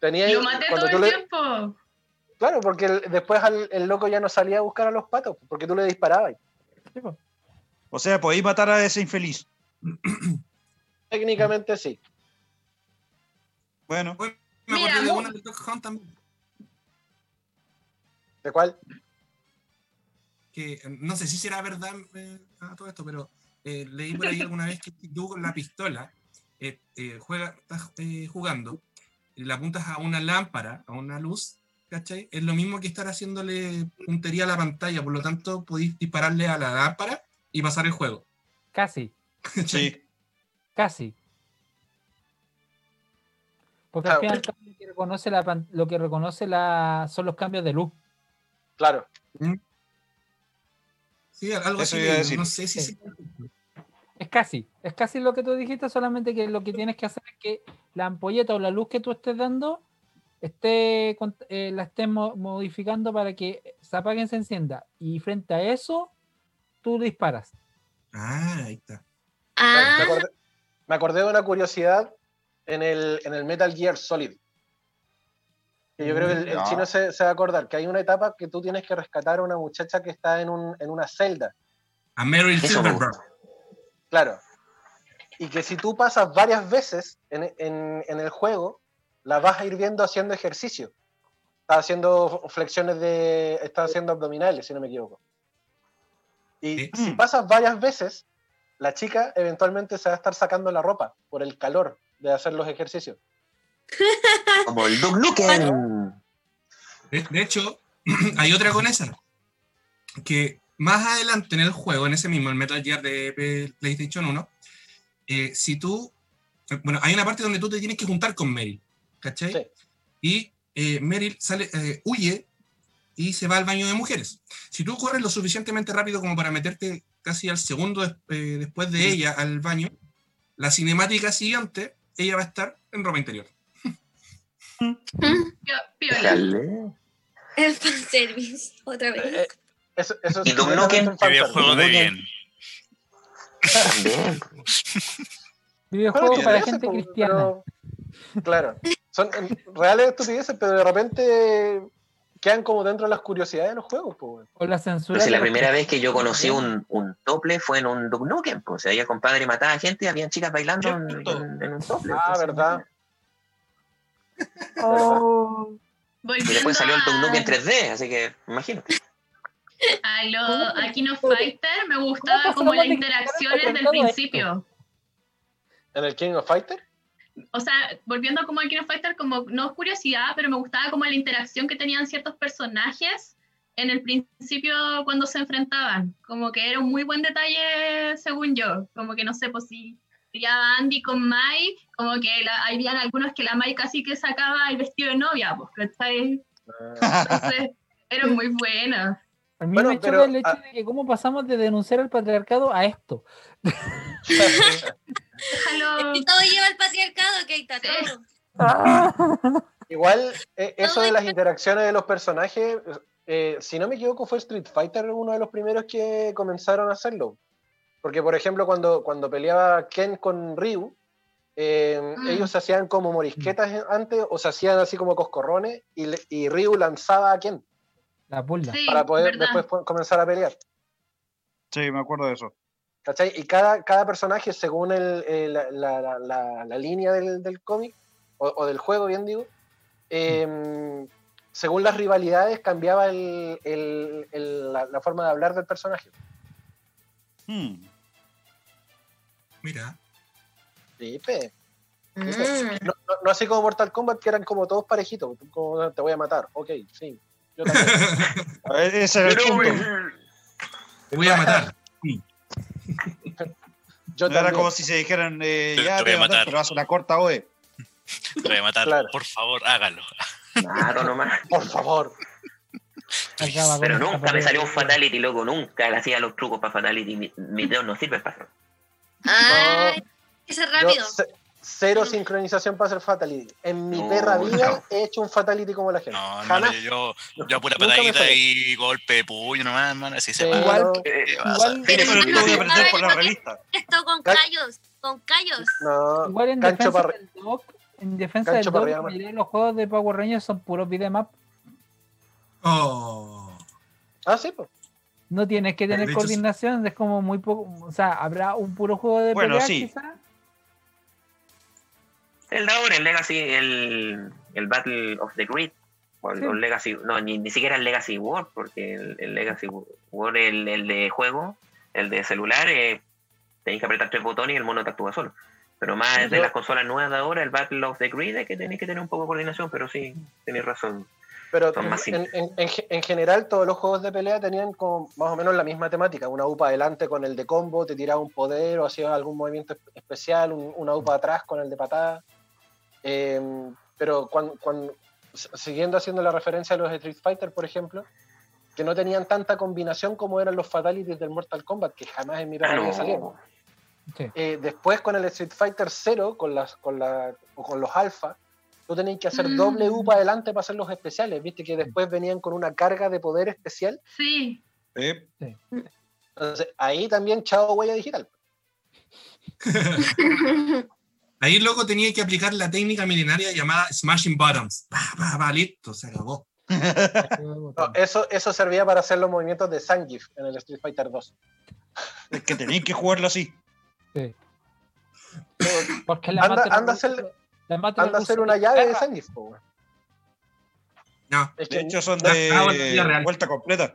tenía Lo maté cuando todo tú el le- tiempo. Claro, porque el- después al- el loco ya no salía a buscar a los patos, porque tú le disparabas. Sí. O sea, podéis matar a ese infeliz. Técnicamente sí. Bueno, Me Mira, acordé de una de Duck Hunt también. ¿De cuál? Que eh, no sé si será verdad eh, a todo esto, pero eh, leí por ahí alguna vez que si tú con la pistola eh, eh, juega, estás eh, jugando, y la apuntas a una lámpara, a una luz, ¿cachai? Es lo mismo que estar haciéndole puntería a la pantalla, por lo tanto podéis dispararle a la lámpara y pasar el juego. Casi, sí. casi. Porque Ah, al final lo que reconoce, la, lo que reconoce la, son los cambios de luz. Claro. Sí, algo Eso así, decir. no sé si... Sí. Es casi, es casi lo que tú dijiste, solamente que lo que tienes que hacer es que la ampolleta o la luz que tú estés dando esté con- eh, la estés mo- modificando para que se apague y se encienda. Y frente a eso, tú disparas. Ah, ahí está. Ah, me, acordé, me acordé de una curiosidad en el, en el Metal Gear Solid. Yo creo que el, chino se, se va a acordar que hay una etapa que tú tienes que rescatar a una muchacha que está en, un, en una celda. A Meryl Silverberg. Claro. Y que si tú pasas varias veces en, en- en el juego, la vas a ir viendo haciendo ejercicio. Está haciendo flexiones de. Está haciendo abdominales, si no me equivoco. Y Sí. si pasas varias veces, la chica eventualmente se va a estar sacando la ropa por el calor de hacer los ejercicios. Como el Duke Nukem. De, de hecho, hay otra con esa. Que más adelante en el juego, en ese mismo, el Metal Gear de PlayStation 1, eh, si tú. eh, Bueno, hay una parte donde tú te tienes que juntar con Meryl, ¿cachai? Sí. Y eh, Meryl sale, eh, huye y se va al baño de mujeres. Si tú corres lo suficientemente rápido como para meterte casi al segundo des- eh, después de ella al baño, la cinemática siguiente, ella va a estar en ropa interior. Pio- Piola. El fanservice, otra vez. Eh, Eso, eso es Duke videojuego de bien. También. Videojuego Bueno, para gente cristiana. pero- claro. Son reales estupideces, pero de repente quedan como dentro de las curiosidades de los juegos. Pues. O la censura. La primera vez que yo conocí un, un tople fue en un Duke Nukem, pues, o sea, el compadre mataba a gente y habían chicas bailando en, en- en un tople. Ah, entonces, verdad. Oh, Y después salió el Duke Nukem 3D, así que imagínate. A lo a King of Fighter me gustaba ¿Cómo como las interacciones del principio. En el King of Fighter. O sea, volviendo como a King of Fighter, como no es curiosidad, pero me gustaba como la interacción que tenían ciertos personajes en el principio cuando se enfrentaban. Como que era un muy buen detalle, según yo. Como que no sé, pues si pillaba a Andy con Mai, como que la, habían algunos que la Mai casi que sacaba el vestido de novia, pues, ¿cachai? Entonces, era muy buena. a mí Bueno, me pero, el hecho ah- de que cómo pasamos de denunciar al patriarcado a esto. Todo lleva al patriarcado, Sí. todo. Igual, eh, eso de las interacciones de los personajes, eh, si no me equivoco, fue Street Fighter uno de los primeros que comenzaron a hacerlo. Porque, por ejemplo, cuando, cuando peleaba Ken con Ryu, eh, Mm. ellos se hacían como morisquetas en- antes, o se hacían así como coscorrones, y, y Ryu lanzaba a Ken La pulda. Sí, para poder verdad. después comenzar a pelear. Sí, me acuerdo de eso. ¿Cachai? Y cada, cada personaje, según el, el- la, la- la- la línea del, del cómic, o, o del juego, bien digo, eh, según las rivalidades cambiaba el- el- el- la, la forma de hablar del personaje. Hmm. Mira. Sí, pe. Mm. No, no- no así como Mortal Kombat, que eran como todos parejitos. Como te voy a matar. Ok, sí. Yo también. A ver, ese era el. Te voy a matar. Yo No era como si se dijeran, eh, Te- ya te voy a matar, matar. pero haz una corta OE. Te voy a matar. Claro. Por favor, hágalo. Claro, nomás. Por favor. Pero nunca me salió un Fatality, loco. Nunca le hacía los trucos para Fatality. Mi- Mis dedos no sirven para ese Yo rápido. ce- cero sincronización para hacer Fatality. En mi No, perra vida no. he hecho un Fatality como la gente. No, no, Jamás. yo, yo, pura patadita y golpe de puño nomás, hermano. Así se va. Igual no, Pero pero esto voy a aprender por la revista. Esto con Ca- callos, con callos. no, Igual en defensa para del Doc, en defensa Cancho del de los juegos de Power Rangers son puros beat'em up. Oh. Ah, sí, pues. No tienes que tener coordinación, es como muy poco. O sea, habrá un puro juego de Bueno, pelea, sí. quizá. El de ahora, el Legacy, el, el Battle of the Grid. O el, Sí. el Legacy, no, ni, ni siquiera el Legacy War, porque el, el Legacy War, el, el de juego, el de celular, eh, tenéis que apretar tres botones y el mono te actúa solo. Pero más de Yo- las consolas nuevas de ahora, el Battle of the Grid, es que tenéis que tener un poco de coordinación, pero sí, tenéis razón. Pero en, en- en en general todos los juegos de pelea tenían como más o menos la misma temática. Una UPA adelante con el de combo, te tiraba un poder o hacía algún movimiento espe- especial, un- una UPA atrás con el de patada. Eh, pero cuando, siguiendo haciendo la referencia a los Street Fighter, por ejemplo, que no tenían tanta combinación como eran los Fatalities del Mortal Kombat, que jamás en mi Ah, vida no. salieron. Sí. Eh, después con el Street Fighter 0, con, las, con, la, o con los alfa, tú tenías que hacer Mm. doble U para adelante para hacer los especiales, viste que después venían con una carga de poder especial. Sí. Eh, Entonces ahí también chao huella digital. Ahí luego tenía que aplicar la técnica milenaria llamada Smashing Bottoms. Pa, pa, pa, listo, se acabó. No, eso, eso servía para hacer los movimientos de Zangief en el Street Fighter 2. es que tenéis que jugarlo así. Sí. Porque la Anda- anda a hacer- Anda a hacer una llave de po, weón. No. Es De que- hecho, son ah, bueno, de vuelta completa.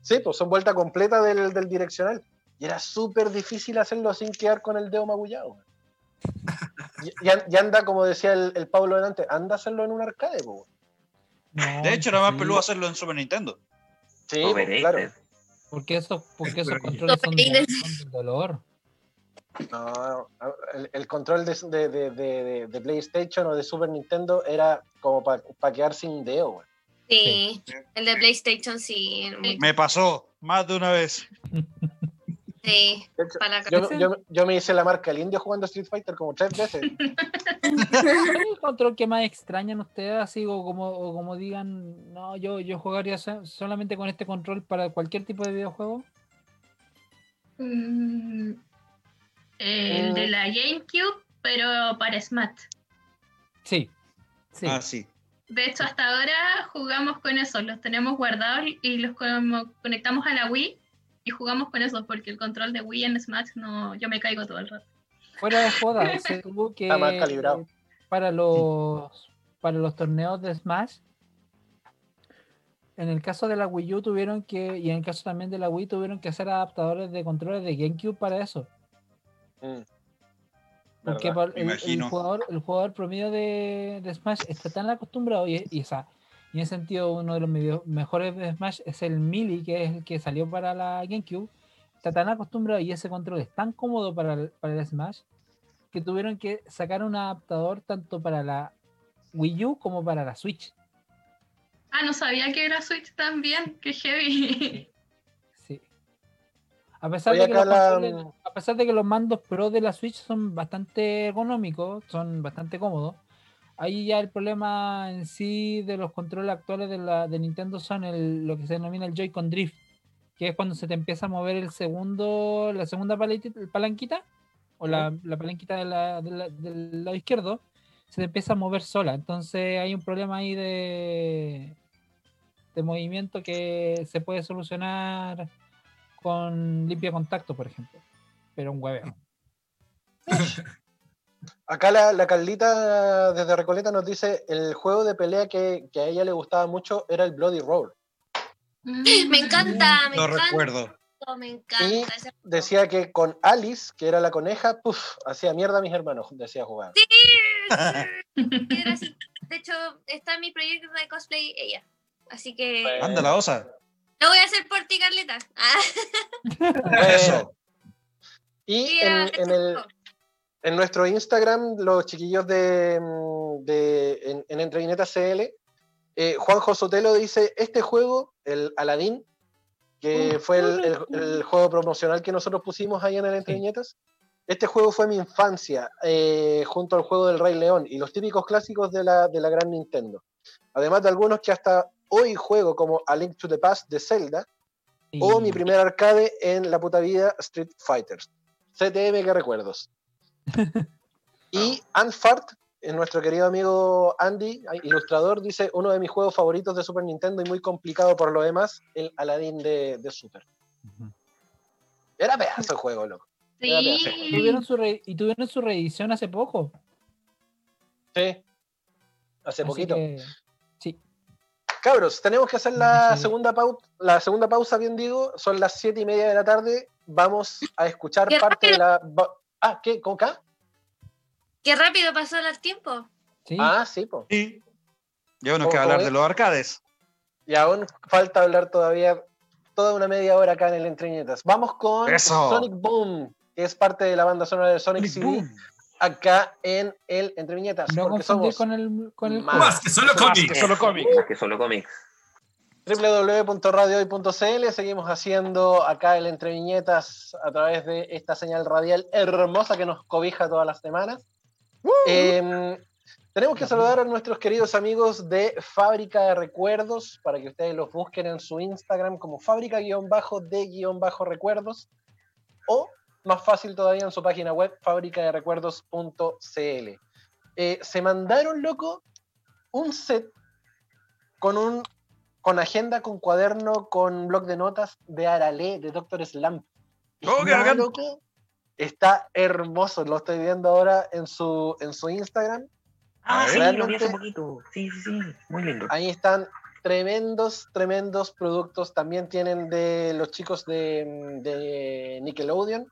Sí, pues son vuelta completa del, del direccional. Y era súper difícil hacerlo sin quedar con el dedo magullado. Y, y an- y anda, como decía el, el Pablo delante, anda a hacerlo en un arcade. po, weón. No, De hecho, era más sí, peludo hacerlo en Super Nintendo. Sí, pues, claro. Porque, eso, porque esos controles son de, Overrated. son de dolor. No, el, el control de, de- de- de- de PlayStation o de Super Nintendo era como para quedar sin dedo. Sí, el de PlayStation sí. Me pasó más de una vez. Sí, hecho, para yo, cabeza. yo- yo me hice la marca el indio jugando Street Fighter como tres veces. ¿Cuál es el control que más extrañan ustedes? Así o como, o como digan, no, yo, yo jugaría so- solamente con este control para cualquier tipo de videojuego. Mm, el de la GameCube, pero para Smash. Sí. Sí. Ah, sí. De hecho, hasta ahora jugamos con eso, los tenemos guardados y los conectamos a la Wii y jugamos con eso, porque el control de Wii en Smash no, yo me caigo todo el rato. Fuera de joda, se tuvo que Está mal calibrado. para los para los torneos de Smash. En el caso de la Wii U tuvieron que, y en el caso también de la Wii, tuvieron que hacer adaptadores de controles de GameCube para eso. Mm. Porque el, jugador, el jugador promedio de, de Smash está tan acostumbrado y, y, o sea, y en ese sentido uno de los medio- mejores de Smash es el Melee, que es el que salió para la GameCube. Está tan acostumbrado y ese control es tan cómodo para el, para el Smash que tuvieron que sacar un adaptador tanto para la Wii U como para la Switch. Ah, no sabía que era Switch también, qué heavy. Sí. A pesar, Oye, de que los la- controles- pesar de que los mandos Pro de la Switch son bastante ergonómicos, son bastante cómodos, ahí ya el problema en sí de los controles actuales de, la, de Nintendo son el, lo que se denomina el Joy-Con Drift, que es cuando se te empieza a mover el segundo, la segunda palanquita, o la, la palanquita de la- de la- del lado izquierdo, se te empieza a mover sola. Entonces hay un problema ahí de, de movimiento que se puede solucionar con limpia contacto, por ejemplo. Pero un hueveo. Acá la, la Carlita desde Recoleta nos dice el juego de pelea que, que a ella le gustaba mucho era el Bloody Roar. Me encanta, me Lo encanta, recuerdo. me encanta. Y. Decía que con Alice, que era la coneja, puf, hacía mierda a mis hermanos, decía jugar. Era así. De hecho, está en mi proyecto de cosplay ella. Así que. Anda la osa. lo voy a hacer por ti, Carleta. Ah, Eso. Y sí, en, el, en nuestro Instagram, los chiquillos de, mm, de en, en CL, eh, Juanjo Sotelo dice, este juego, el Aladdin, que fue el, el- el juego promocional que nosotros pusimos ahí en el Entre. Viñetas, este juego fue mi infancia, eh, junto al juego del Rey León y los típicos clásicos de la, de la gran Nintendo. Además de algunos que hasta hoy juego, como A Link to the Past de Zelda, o mi primer arcade en la puta vida, Street Fighters. CTM, que recuerdos. y Anfart, eh, nuestro querido amigo Andy, ilustrador, dice uno de mis juegos favoritos de Super Nintendo y muy complicado por lo demás, el Aladdin de, de Super. Era pedazo de juego, loco. Sí. Tuvieron su re- y tuvieron su reedición hace poco. Sí. Hace así poquito. que, sí. Cabros, tenemos que hacer la Sí. segunda pausa, la segunda pausa, bien digo, son las siete y media de la tarde. Vamos a escuchar Qué parte de la. Ah, ¿qué? ¿Con K? Qué rápido pasó el tiempo. sí. Ah, sí, pues. Y yo nos ¿Cómo- queda hablar es? de los arcades. Y aún falta hablar todavía toda una media hora acá en el Entreñetas. Vamos con Eso. Sonic Boom, que es parte de la banda sonora de Sonic CD, acá en el Entre Viñetas. no porque confundir somos con el, con el más. Más que solo Más cómics. que solo cómics. Más que solo cómics. www.radiohoy.cl. Seguimos haciendo acá el Entre Viñetas a través de esta señal radial hermosa que nos cobija todas las semanas. Em, tenemos que saludar a nuestros queridos amigos de Fábrica de Recuerdos para que ustedes los busquen en su Instagram como fábrica-de-recuerdos o más fácil todavía en su página web fábricaderecuerdos.cl. Eh, se mandaron, loco, un set con un con agenda, con cuaderno, con blog de notas de Arale, de Doctor Slam. Oh, Está, bacán. loco, Está hermoso, lo estoy viendo ahora en su, en su Instagram. Ah, sí, lo vi hace poquito. Sí, sí, sí. Muy lindo. Ahí están tremendos, tremendos productos. También tienen de los chicos de, de Nickelodeon.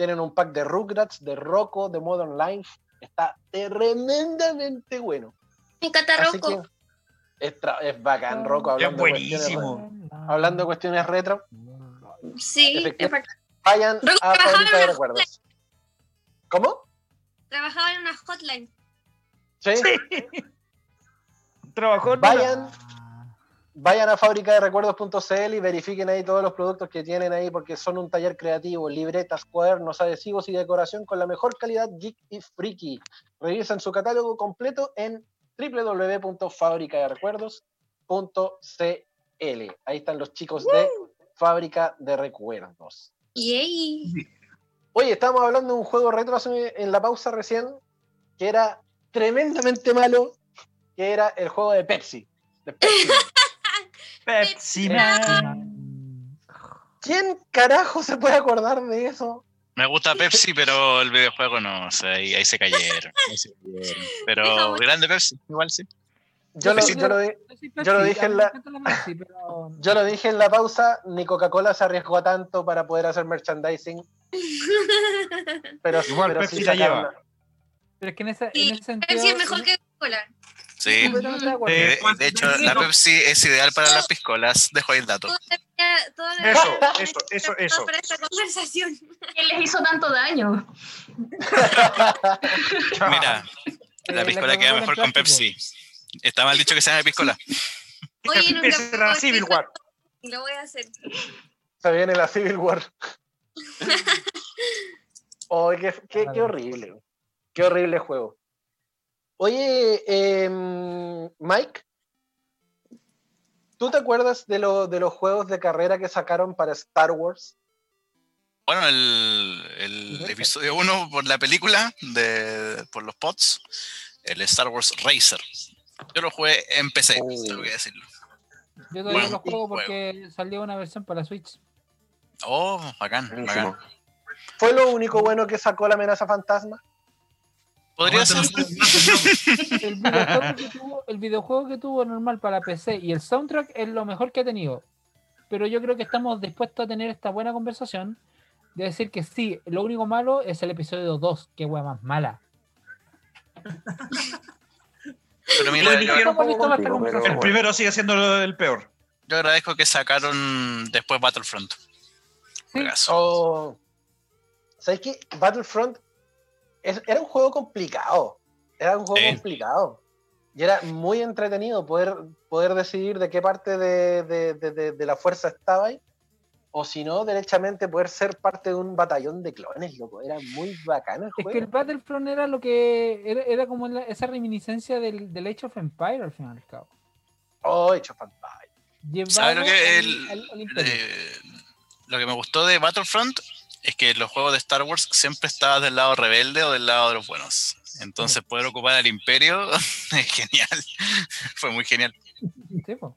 Tienen un pack de Rugrats, de Rocco, de Modern Life. Está tremendamente bueno. Me encanta Así Rocco. que es, es bacán, Rocco. Es Hablando, de cuestiones, buenísimo. hablando de cuestiones retro. Sí, es verdad. Vayan Rocco a trabajaba Fábrica en de una Recuerdos. ¿Cómo? trabajaba en una hotline. Sí. Trabajó en Vayan, Ah, vayan a fábricaderecuerdos.cl y verifiquen ahí todos los productos que tienen ahí porque son un taller creativo, libretas, cuadernos, adhesivos y decoración con la mejor calidad geek y freaky. Revisen su catálogo completo en www.fábricaderecuerdos.cl. Ahí están los chicos de Fábrica de Recuerdos. Yay. Oye, estábamos hablando de un juego retro en la pausa recién que era tremendamente malo, que era el juego de Pepsi. de Pepsi. Pepsi Man. ¿Quién carajo se puede acordar de eso? Me gusta Pepsi, pero el videojuego no, o sea, ahí, ahí se cayeron. ahí se cayeron. Pero grande Pepsi, igual sí. Yo lo, yo lo Yo lo dije en la- yo lo dije en la pausa, ni Coca-Cola se arriesgó a tanto para poder hacer merchandising, pero, Igual pero Pepsi sí la lleva. Pero es que en ese, Sí, en ese sentido. Pepsi es mejor que Coca-Cola. Sí. de acuerdo. Eh, De, de hecho, la Pepsi es ideal para las piscolas. Dejo ahí el dato. Eso, eso, eso, eso. Para esta conversación. ¿Quién les hizo tanto daño? Mira, la Eh, piscola la queda Coca-Cola mejor con. Pepsi. Está mal dicho que se llame piscola. Oye, nunca Empieza la Civil. War. Lo voy a hacer. Se viene la Civil War. Oh, qué, qué- qué horrible. Qué horrible juego. Oye, em, Mike, ¿Tú te acuerdas de, lo- de los juegos de carrera que sacaron para Star Wars? Bueno, el, el episodio 1 por la película, de, por los pods, el Star Wars Racer. Yo lo jugué en PC, Oh. tengo que decirlo. Yo todavía Buen lo juego juego. porque salió una versión para Switch. Oh, bacán, bacán. ¿Fue lo único bueno que sacó la amenaza fantasma? Podría ser. fantasmas, El videojuego, que tuvo, el videojuego que tuvo normal para PC y el soundtrack es lo mejor que ha tenido. Pero yo creo que estamos dispuestos a tener esta buena conversación de decir que sí, lo único malo es el episodio 2, que wea más mala. Pero mira, yo, contigo, pero. El primero sigue siendo el peor. yo agradezco que sacaron después Battlefront. Juegazo. Oh, ¿Sabes qué? Battlefront es- era un juego complicado. Era un juego complicado. Y era muy entretenido poder, poder decidir de qué parte de, de- de- de- de la fuerza estaba ahí. O si no, derechamente poder ser parte de un batallón de clones, loco. Era muy bacano el Es que el juego. Battlefront era lo que. Era, era como la- esa reminiscencia del, del Age of Empire al fin y al cabo. Oh, hecho fantasma. ¿Sabes Llevado lo que al- el- al- al imperio. Eh, lo que me gustó de Battlefront es que los juegos de Star Wars siempre estabas del lado rebelde o del lado de los buenos. Entonces poder ocupar al imperio es genial. Fue muy genial. Sí, po.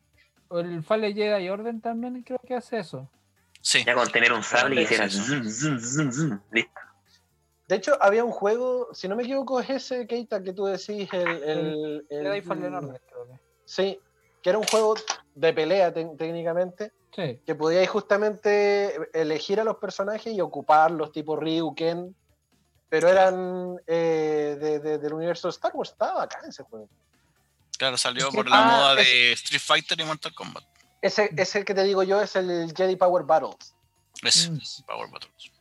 El Fallen Jedi Orden también creo que hace eso. Sí. Ya con tener un sable y hiciera Sí, sí. zum, zum, zum, zum. Listo. De hecho, había un juego, si no me equivoco, es ese Keita que tú decís, el. el, el- Jedi Fallen Order, creo que. Sí, que era un juego de pelea técnicamente, Sí. que podíais justamente elegir a los personajes y ocuparlos, tipo Ryu, Ken, pero eran eh, de- de- del universo de Star Wars. Estaba acá ese juego. Claro, salió Es por la ah, moda es- de Street Fighter y Mortal Kombat. Ese, ese que te digo yo es el Jedi Power Battles. Es Mm. Power Battles.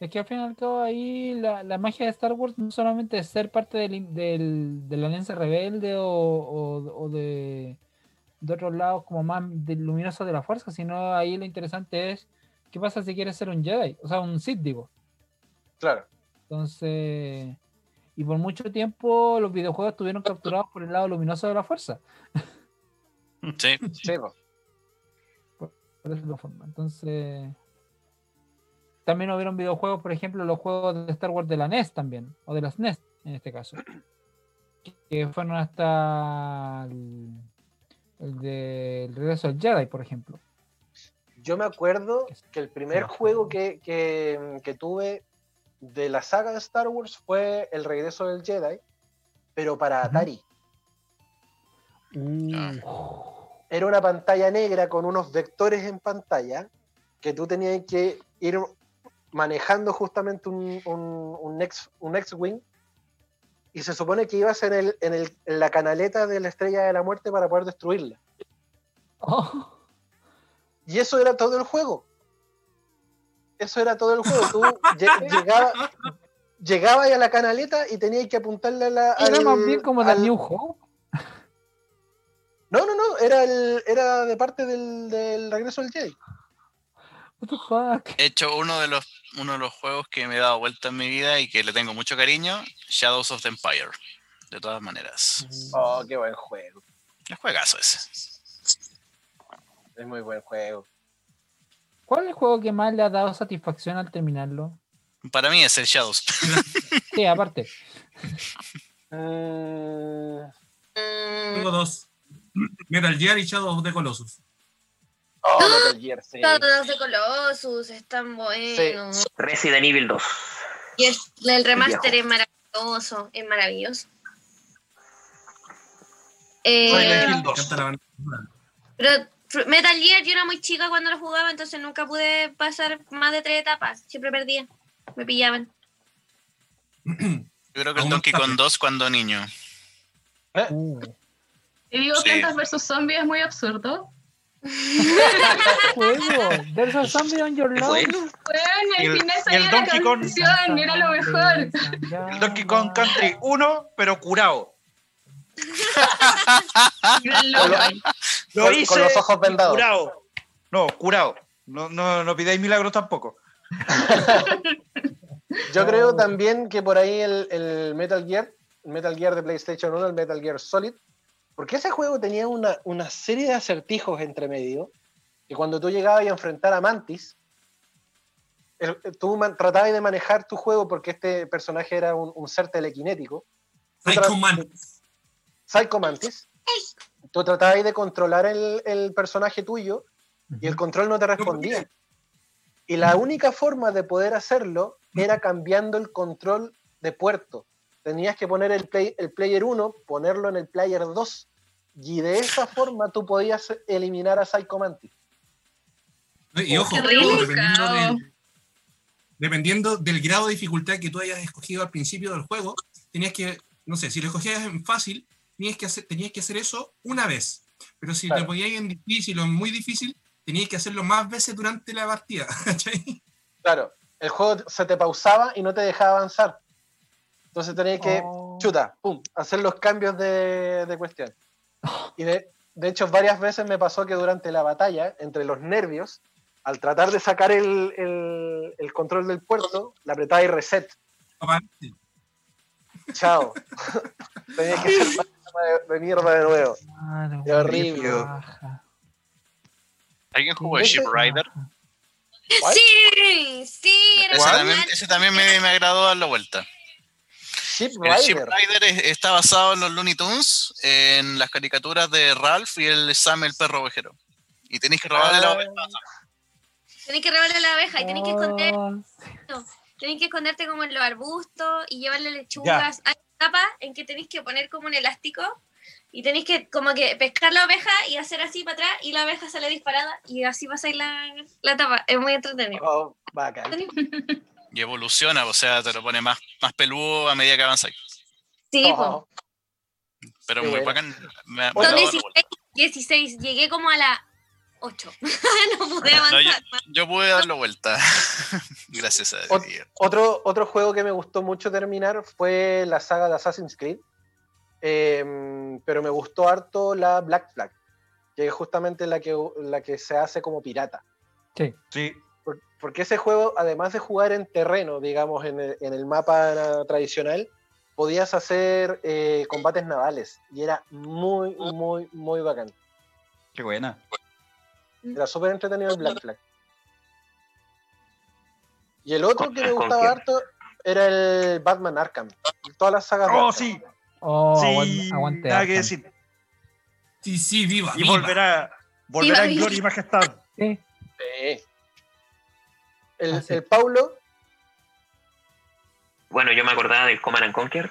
Es que al fin y al cabo ahí la, la magia de Star Wars no solamente es ser parte del, del- de la Alianza Rebelde o, o- o de, de otros lados como más de- luminosos de la fuerza, sino ahí lo interesante es qué pasa si quieres ser un Jedi, o sea, un Sith, digo. Claro. Entonces, y por mucho tiempo los videojuegos estuvieron capturados por el lado luminoso de la fuerza. Sí. Sí, po. por esa forma. Entonces, también hubieron videojuegos, por ejemplo, los juegos de Star Wars de la NES también, o de las NES en este caso, que fueron hasta el, el de el regreso del Jedi, por ejemplo. Yo me acuerdo que el primer juego que, que- que tuve de la saga de Star Wars fue El regreso del Jedi, pero para. Atari. Ah. era una pantalla negra con unos vectores en pantalla que tú tenías que ir manejando justamente un, un, un X, un X-Wing y se supone que ibas en, el, en, el, en la canaleta de la estrella de la muerte para poder destruirla. Oh, Y eso era todo el juego. Eso era todo el juego. Tú lle- llegabas a la canaleta y tenías que apuntarle a la... era al- más bien como la al- New Hope. No, no, no, era, el, era de parte del, del regreso del Jedi. What the fuck? He hecho uno de los uno de los juegos que me he dado vuelta en mi vida y que le tengo mucho cariño, Shadows of the Empire. De todas maneras. Oh, qué buen juego. Es juegazo ese. Es muy buen juego. ¿Cuál es el juego que más le ha dado satisfacción al terminarlo? Para mí es el Shadows. Sí, aparte. Mm, Tengo dos. Metal Gear y Shadow of the Colossus. Oh, Metal Gear, sí. Todos los de Colossus están buenos. Resident Evil 2. Y el, el remaster es maravilloso, es maravilloso. Eh, Silent Hill Me 2. encanta la banda. pero Metal Gear yo era muy chica cuando lo jugaba, entonces nunca pude pasar más de tres etapas. Siempre perdía. Me pillaban. Yo creo que el Donkey. Kong 2 cuando niño. Uh, Y digo, Sí. Plantas vs Zombies es muy absurdo. juego. There's a zombie on your ¿Qué lawn. Bueno, el- el Donkey Kong- era lo mejor. El Donkey Kong Country 1, pero curado. Lo- Lo Con- hice con los ojos vendados. Curado. No, curado. No, no, no pidáis milagros tampoco. Yo creo también que por ahí el, el Metal Gear, el Metal Gear de PlayStation 1, el Metal Gear Solid, Porque ese juego tenía una, una serie de acertijos entre medio, que cuando tú llegabas a enfrentar a Mantis, el- tú man- tratabas de manejar tu juego porque este personaje era un, un ser telequinético. Psycho tra- Man. Psycho Mantis. Tú tratabas de controlar el, el personaje tuyo y el control no te respondía. Y la única forma de poder hacerlo era cambiando el control de puerto. Tenías que poner el, play- el player 1, ponerlo en el player 2. Y de esa forma tú podías eliminar a Psycho Mantis. Y ojo, dependiendo del, dependiendo del grado de dificultad que tú hayas escogido al principio del juego, tenías que, no sé, si lo escogías en fácil, tenías que hacer, tenías que hacer eso una vez. Pero si Claro. lo ponías en difícil o en muy difícil, tenías que hacerlo más veces durante la partida. ¿cachai? Claro, el juego se te pausaba y no te dejaba avanzar. Entonces tenías que, Oh. chuta, pum, hacer los cambios de, de cuestión. Y de, de hecho, varias veces me pasó que durante la batalla, entre los nervios, al tratar de sacar el, el- el control del puerto, le apretaba y reset. Chao. Tenía que hacer de, de mierda de nuevo. Claro, Qué horrible. baja, ¿Alguien jugó Ese- Ship Rider? Sí, sí, Ese también, ese también me, me agradó darle vuelta. Ship El Ship Rider. Rider es- está basado en los Looney Tunes, en las caricaturas de Ralph y el Sam el perro ovejero. Y tenéis que robarle la Ah, oveja. Tenés que robarle la abeja y tenés que esconder, Oh, tenés que esconderte como en los arbustos y llevarle lechugas. Hay etapas en que tenés que poner como un elástico y tenés que como que pescar la oveja y hacer así para atrás y la oveja sale disparada y así pasáis la, la etapa. Es muy entretenido. Oh, bacán. Y evoluciona, o sea, te lo pone más, más peludo a medida que avanzáis. Sí, Oh. Pero muy bacán. Me, me Oye, Son agradó darle 16, vuelta. 16, llegué como a la 8. no pude No, yo, avanzar. yo pude darle vuelta. Gracias a Dios. Otro, otro juego que me gustó mucho terminar fue la saga de Assassin's Creed. Em, pero me gustó harto la Black Flag, que es justamente la que, la que se hace como pirata. sí. Sí. Por- Porque ese juego, además de jugar en terreno, digamos, en el, en el mapa tradicional, podías hacer eh, combates navales. Y era muy, muy, muy bacán. Qué buena. Era súper entretenido el Black Flag. Y el otro que me ¿Con gustaba harto era el Batman Arkham. Todas las sagas Oh, sí. Oh, sí. aguante, aguante nada que decir. Sí, sí, viva. Y viva. volverá, volverá en viva. gloria y majestad. Sí. Sí. El, Ah, sí. el Paulo, Bueno, yo me acordaba del Command and Conquer.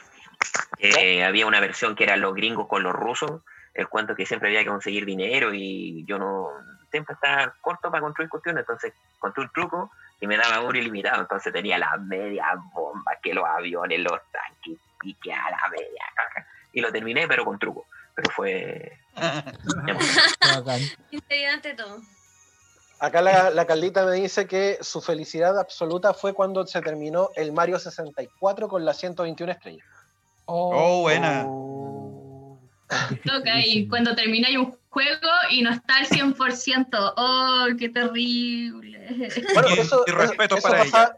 que había una versión que era los gringos con los rusos. El cuento que siempre había que conseguir dinero y yo no. Siempre estaba corto para construir cuestiones. Entonces, encontré un truco y me daba oro ilimitado. Entonces tenía las medias bombas, que los aviones, los tanques, y que a la media. caca. Y lo terminé, pero con truco. Pero fue. Sinceridad ante todo. Acá la, la Carlita me dice que su felicidad absoluta fue cuando se terminó el Mario 64 con las 121 estrellas. Oh, buena. Toca cuando termináis un juego y no está al 100%. ¡Oh, qué terrible! Bueno, Y- eso, y respeto eso para pasaba,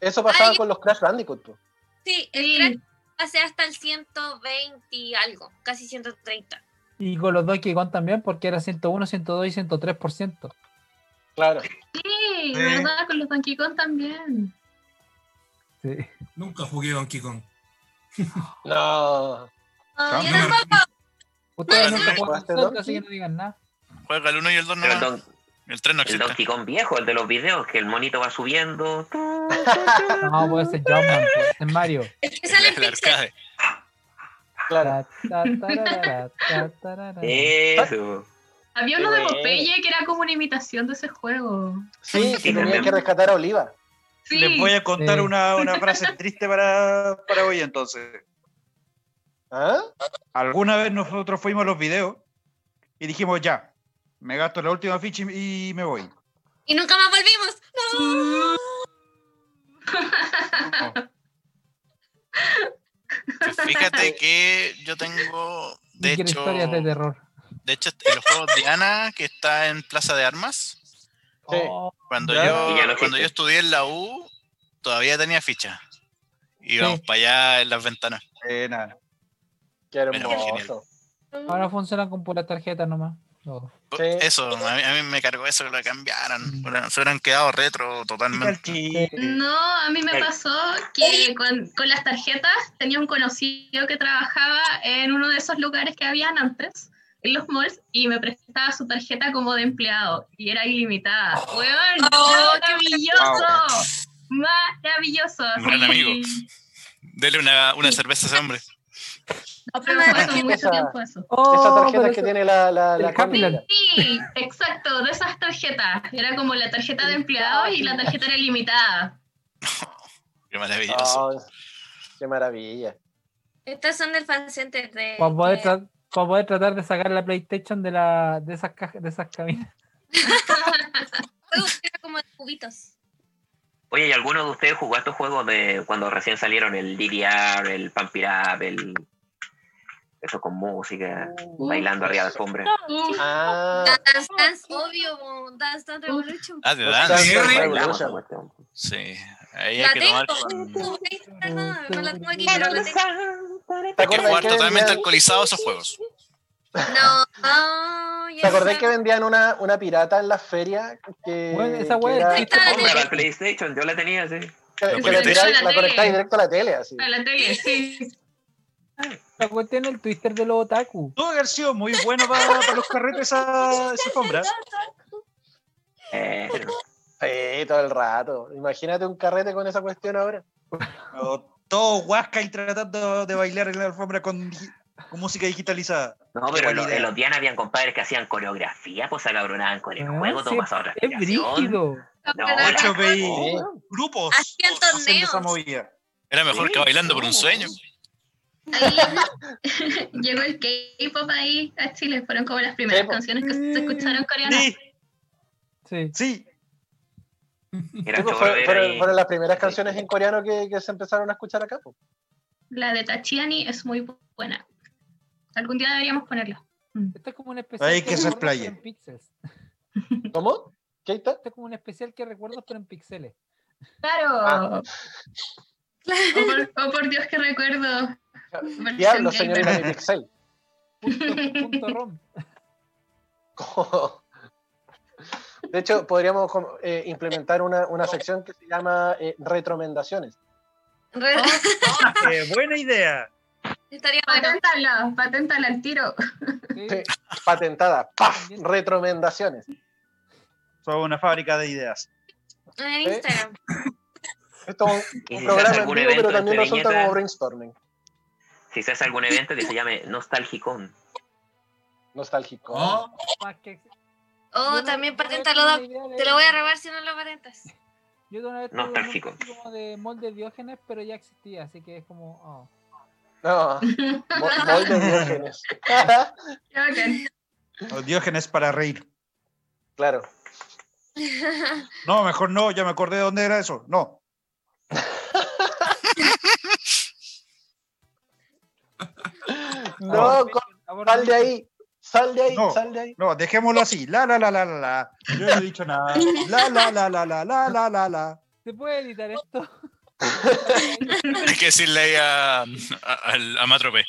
eso pasaba Ay. con los Crash Bandicoot. po. Sí, el Sí. crack pasé hasta el 120 y algo, casi 130. Y con los Donkey Kong también, porque era 101, 102 y 103%. Claro. Sí, ¿verdad? Con los Donkey Kong también. Sí. Nunca jugué Donkey Kong. No. Ah, no me- tampoco. Ustedes nunca ¿no? ¿Jugaste Donkey? así que no digan nada. Juega el 1 y el 2 Pero el, no. El 3 no el existe. Donkey Kong viejo, el de los videos, que el monito va subiendo. No, puede ser Jumpman, puede ser Mario. Es que sale El, el arcade. Claro. Eso. Había uno de. Popeye que era como una imitación de ese juego. Sí, que también. que rescatar a Oliva. Sí. Les voy a contar Sí. una, una frase triste para, para hoy entonces. ¿Ah? Alguna vez nosotros fuimos a los videos y dijimos ya, me gasto la última ficha y, y me voy. Y nunca más volvimos. No. Fíjate que yo tengo, de hecho, historias de terror. De hecho, en los juegos Diana, que está en Plaza de Armas, Sí. Oh, cuando Ya. yo, Y ya cuando yo estudié en la U, todavía tenía ficha. Íbamos Sí. para allá en las ventanas. Eh, nada. Qué hermoso. Ahora funcionan con puras tarjetas nomás. No. Sí. Eso, a mí, a mí me cargó eso que lo cambiaron. Bueno, Se hubieran quedado retro totalmente. No, a mí me pasó que con, con las tarjetas tenía un conocido que trabajaba en uno de esos lugares que habían antes, en los malls, y me prestaba su tarjeta como de empleado y era ilimitada. ¡Weón! Oh, ¡Maravilloso! ¡Maravilloso! Gran Sí. amigo. Dele una, una cerveza a ese hombre. No, pero fue hace mucho Esa- tiempo eso. Esa Oh, tarjeta pero que eso- tiene la, la, la. Camila. Sí, exacto, de esas tarjetas. Era como la tarjeta de empleado y la tarjeta era ilimitada. Qué maravilloso. Oh, qué maravilla. Estas son del fan center de. Para poder tratar de sacar la PlayStation de, la, de esas cajas, de esas cabinas. juegos que eran como de cubitos. Oye, ¿y alguno de ustedes jugó estos juegos de cuando recién salieron el DDR, el Pump It Up, el... Eso con música, bailando arriba de alfombra? Ah, Dance Dance, obvio, Dance Dance Revolution. Ah, de Dance Dance. Dance Dance Revolution. Revolution. Sí. Ahí hay La que tomar no la tengo aquí, pero la tengo. ¿Te Hay que jugar totalmente vendían, alcoholizados esos juegos. No, no, ya ¿te acordás que vendían una, una pirata en las ferias? Que, Bueno, esa que wea era- Hombre, el PlayStation, yo la tenía, sí. que- que la, tiráis- La la tele. conectáis directo a la tele, así. a la tele, sí. La cuestión el twister de los otaku. Tuvo que haber sido muy bueno para, para los carretes esa, esa alfombra. Eh, Sí, todo el rato. Imagínate un carrete con esa cuestión ahora. Pero Todo huasca y tratando de bailar en la alfombra con, música digitalizada. no, pero en los, idea. en los Diana habían compadres que hacían coreografía, pues se cabronaban con el Ah, juego, todo pasaba otra Es brígido. No, hecho, Sí. grupos Hacían torneos. movida. Era mejor que bailando por un sueño. Ahí llegó el K-pop ahí a Chile. Fueron como las primeras canciones que se escucharon coreanas. Sí, Sí. sí. Era pues, fueron, las primeras canciones en coreano que, que se empezaron a escuchar acá. pues. La de Tachiani es muy buena. Algún día deberíamos ponerla. Esto es como un especial. Hay que explaye. pero en píxeles. ¿Cómo? ¿Qué está? Esto es como un especial que recuerdos, pero en píxeles. Claro. Ah. Oh, por, oh, por Dios que recuerdo. Diablo, señorita mi Pixel. Punto, punto rom. De hecho, podríamos eh, implementar una, una sección que se llama eh, retromendaciones. Re- Eh, buena idea. Estaría. Paténtala, paténtala al tiro. Sí. Sí. Patentada. ¡Paf! Retromendaciones. Somos una fábrica de ideas. En Instagram. Esto es un, programa en vivo, pero también resulta como brainstorming. Si se hace algún evento que se llame Nostalgicon. Nostálgico. Oh, Oh, Yo no- también no paténtalo, Doc. de- Te lo voy a robar si no lo patentas. Yo de una vez tuve un como de molde Diógenes, pero ya existía, así que es como. oh. No, mo- molde Diógenes. Diógenes para reír. claro. No, mejor no, ya me acordé de dónde era eso. No. No, sal de ahí. Sal de ahí, No. sal de ahí. No, dejémoslo así. La, la, la, la, la, la. Yo no he dicho nada. La, la, la, la, la, la, la, la, la. ¿Se puede editar esto? Hay que decirle ahí a, a, Matrope.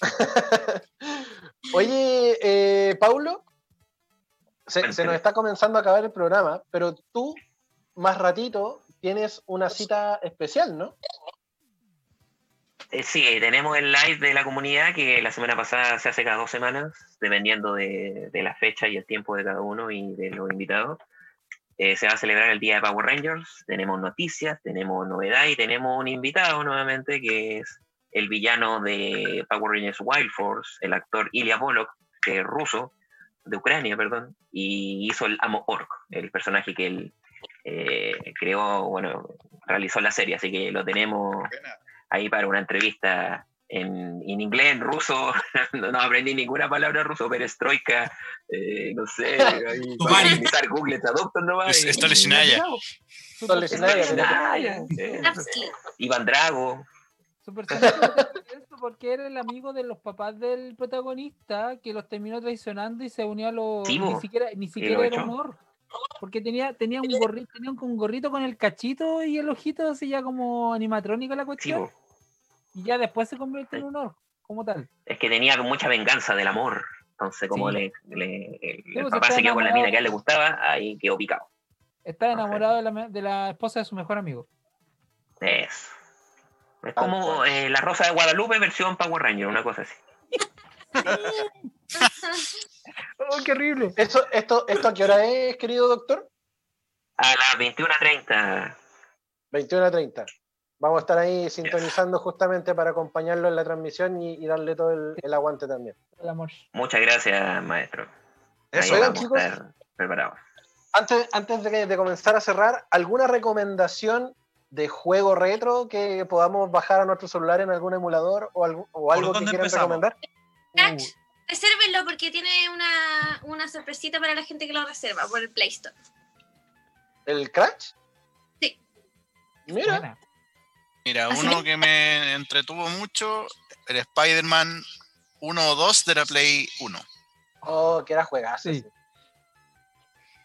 Oye, eh, Paulo, se, nos está comenzando a acabar el programa, pero tú, más ratito, tienes una cita especial, ¿no? Eh, sí, tenemos el live de la comunidad que la semana pasada se hace cada dos semanas, dependiendo de, de la fecha y el tiempo de cada uno y de los invitados. Eh, se va a celebrar el Día de Power Rangers, tenemos noticias, tenemos novedad y tenemos un invitado nuevamente que es el villano de Power Rangers Wild Force, el actor Ilya Polok, que es ruso, de Ucrania, perdón, y hizo el Amo Orc, el personaje que él eh, creó, bueno, realizó la serie, así que lo tenemos ahí para una entrevista en, en inglés, en ruso, no, no aprendí ninguna palabra ruso, perestroika, eh, no sé, para utilizar Google Traductor nomás. Es- y- está y- lesionada. Son lesionarias, pero- Lesionaya, eh, Tapsky. Iván Drago, Super eso porque era el amigo de los papás del protagonista que los terminó traicionando y se unió a los. Sí, ni siquiera, ni siquiera era humor. Porque tenía, tenía un gorrito, tenía un, gorrito con el cachito y el ojito así ya como animatrónico la cuestión. Y ya después se convierte en un orc. como tal. Es que tenía mucha venganza del amor. Entonces, como Sí. le, le- el, Sí, pues, papá se quedó con la mina que a él le gustaba, ahí quedó picado. Está enamorado de la, de la esposa de su mejor amigo. Es. Es como eh, la Rosa de Guadalupe versión Power Ranger, una cosa así. ¡Oh, qué horrible! ¿Esto, esto, ¿Esto a qué hora es, querido doctor? A las 21.30. 21 a 30. Vamos a estar ahí sintonizando justamente para acompañarlo en la transmisión y, y darle todo el, el aguante también. El amor. Muchas gracias, maestro. Ahí Eso. Vamos chicos. a estar preparados. Antes, antes de, comenzar a cerrar, ¿alguna recomendación de juego retro que podamos bajar a nuestro celular en algún emulador o algo, o algo que quieran empezamos? recomendar? Crash, resérvenlo porque tiene una, una sorpresita para la gente que lo reserva por el Play Store. ¿El Crash? Sí. Mira, Buena. Mira, ¿Ah, uno que me entretuvo mucho, el Spider-Man 1 o 2 de la Play 1. oh, que era juegazo. Sí.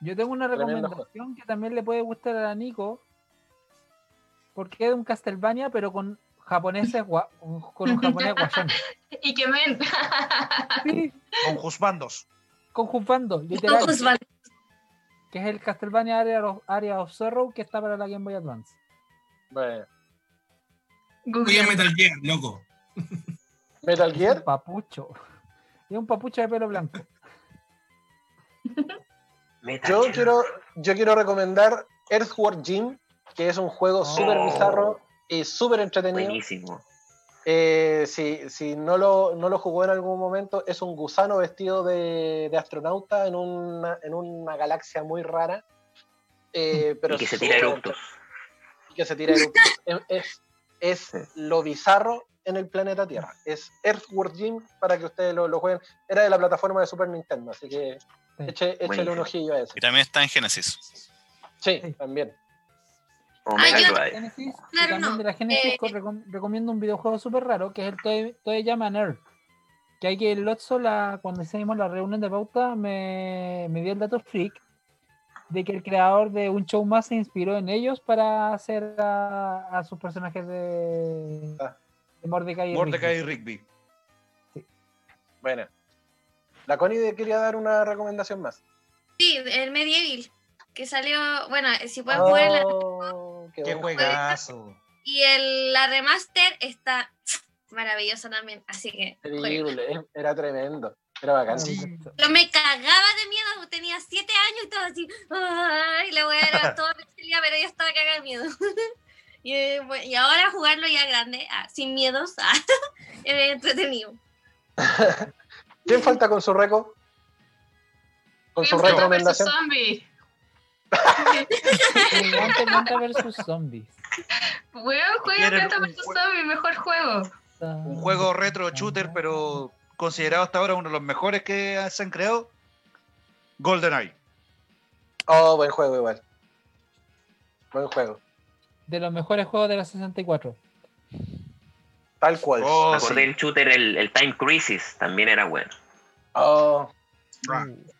Yo tengo una recomendación que también le puede gustar a Nico. Porque es un Castlevania, pero con japoneses gua- con un japonés guasón. Y que men. Sí, Con Juzbandos. con Juzbando, literal. Todos van. Que es el Castlevania Area of, Area of Sorrow que está para la Game Boy Advance. Bueno. Voy a Metal Gear, loco. Metal Un Gear, papucho. Y un papucho de pelo blanco. Metal yo Gear. quiero, yo quiero recomendar Earthworm Jim, que es un juego súper Oh. bizarro y súper entretenido. Buenísimo. Eh, si si no, lo, no lo jugó en algún momento, es un gusano vestido de, de astronauta en una, en una galaxia muy rara. eh, pero y que se tira súper eructos. y que se tira eructos. es es, es Sí. lo bizarro en el planeta Tierra. Es Earthworm Jim para que ustedes lo, lo jueguen. Era de la plataforma de Super Nintendo, así que Sí. eche- échale un ojillo a eso. Y también está en Genesis. Sí, Sí. también. Ah, yo-. Genesis, Claro, también no. de la Genesis Eh, co- recom- recomiendo un videojuego súper raro que es el Toy, Toy Llama Nerd. Que hay que el Lotso, la, cuando hicimos la reunión de pauta, me, me dio el dato freak de que el creador de un show más se inspiró en ellos para hacer a, a sus personajes de, Ah. de Mordecai y Mordecai y Rigby. Bueno. La Connie quería dar una recomendación más. Sí, el Medieval, que salió, bueno, si pueden jugar la, Oh, qué Qué juegazo. y el, la remaster está maravillosa también, así que era tremendo. Era bacán. Sí. Pero me cagaba de miedo, tenía siete años y estaba así, ay, la weá era todo pixelía, pero yo estaba cagada de miedo. y, eh, bueno, y ahora jugarlo ya grande, ah, sin miedos, ah, entretenido. ¿Quién falta con su reco? Con su Planta versus recomendación. Zombie. Planta versus Zombies. Weón, juega Planta un vs jue- Zombie, mejor juego. Un juego retro shooter, pero considerado hasta ahora uno de los mejores que se han creado. GoldenEye. Oh, buen juego igual. Buen juego. De los mejores juegos de la 64. Tal cual. Oh, acordé sí. del shooter, el, el Time Crisis, también era bueno. Oh,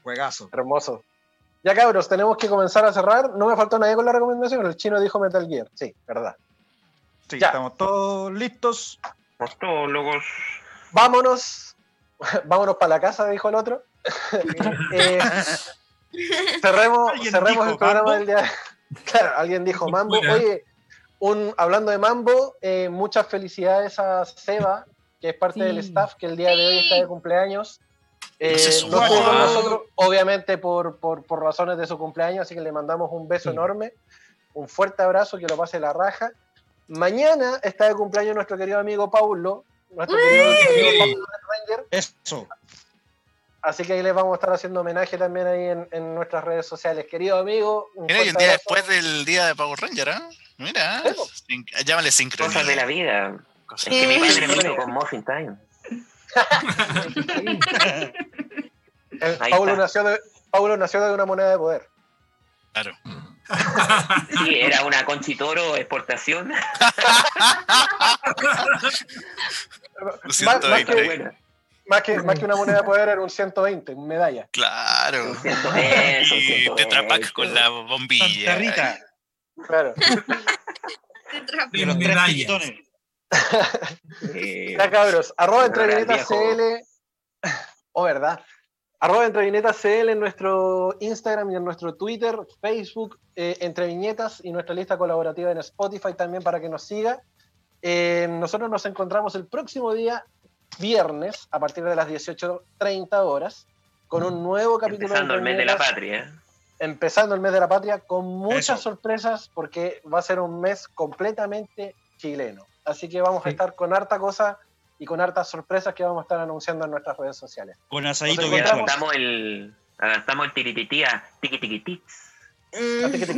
juegazo. hermoso. Ya cabros, tenemos que comenzar a cerrar. No me faltó nadie con la recomendación. El chino dijo Metal Gear. Sí, verdad. Sí, Ya. estamos todos listos. Mostólogos. Vámonos. Vámonos para la casa, dijo el otro. Eh, cerremos ¿Alguien cerremos dijo el programa Mambo? del día. Claro, alguien dijo Mambo. Oye, un, hablando de Mambo, eh, muchas felicidades a Seba, que es parte Sí. del staff, que el día de hoy está de cumpleaños. Eh, No estuvo con nosotros, obviamente por, por, por razones de su cumpleaños, así que le mandamos un beso Sí. enorme, un fuerte abrazo, que lo pase la raja. Mañana está de cumpleaños nuestro querido amigo Paulo, nuestro querido Ranger, Eso. así que ahí les vamos a estar haciendo homenaje también ahí en, en nuestras redes sociales. Querido amigo, un Mira, y un día abrazo. después del día de Power Ranger, ¿ah? Mira, sin- llámale sincronía. Cosas de la vida. Cosas Es que mi padre me hizo con Muffin Time. Eh, Paulo, nació de, Paulo nació de una moneda de poder. Claro. Sí, era una conchitoro exportación. Lo Más, más 120. que, más, que, más que una moneda de poder era un 120, una medalla. Claro. Ciento- eso, Y ciento Tetra Pak veinte. con la bombilla. Rita. Claro. Te. Y los Medallas. Ya cabros, arroba entre. CL. Oh, verdad. Arroba entre viñetas CL en nuestro Instagram y en nuestro Twitter, Facebook, eh, entre viñetas y nuestra lista colaborativa en Spotify también para que nos siga. Eh, nosotros nos encontramos el próximo día, viernes, a partir de las 18.30 horas, con un nuevo capítulo empezando el mes de la patria. empezando el mes de la patria con muchas Eso. sorpresas porque va a ser un mes completamente chileno. Así que vamos a estar con harta cosa y con hartas sorpresas que vamos a estar anunciando en nuestras redes sociales. Con asadito virtual. adaptamos el, adaptamos el tiritití a tiqui tiqui tix. Así que te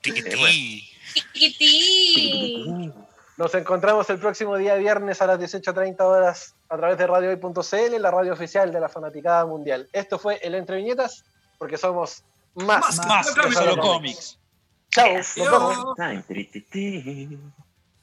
Tiquití. Chiquití. Nos encontramos el próximo día viernes a las 18.30 horas a través de radiohoy.cl, la radio oficial de la fanaticada mundial. Esto fue el Entre Viñetas, porque somos más. Más Más que que solo cómics. Chao, nos vemos.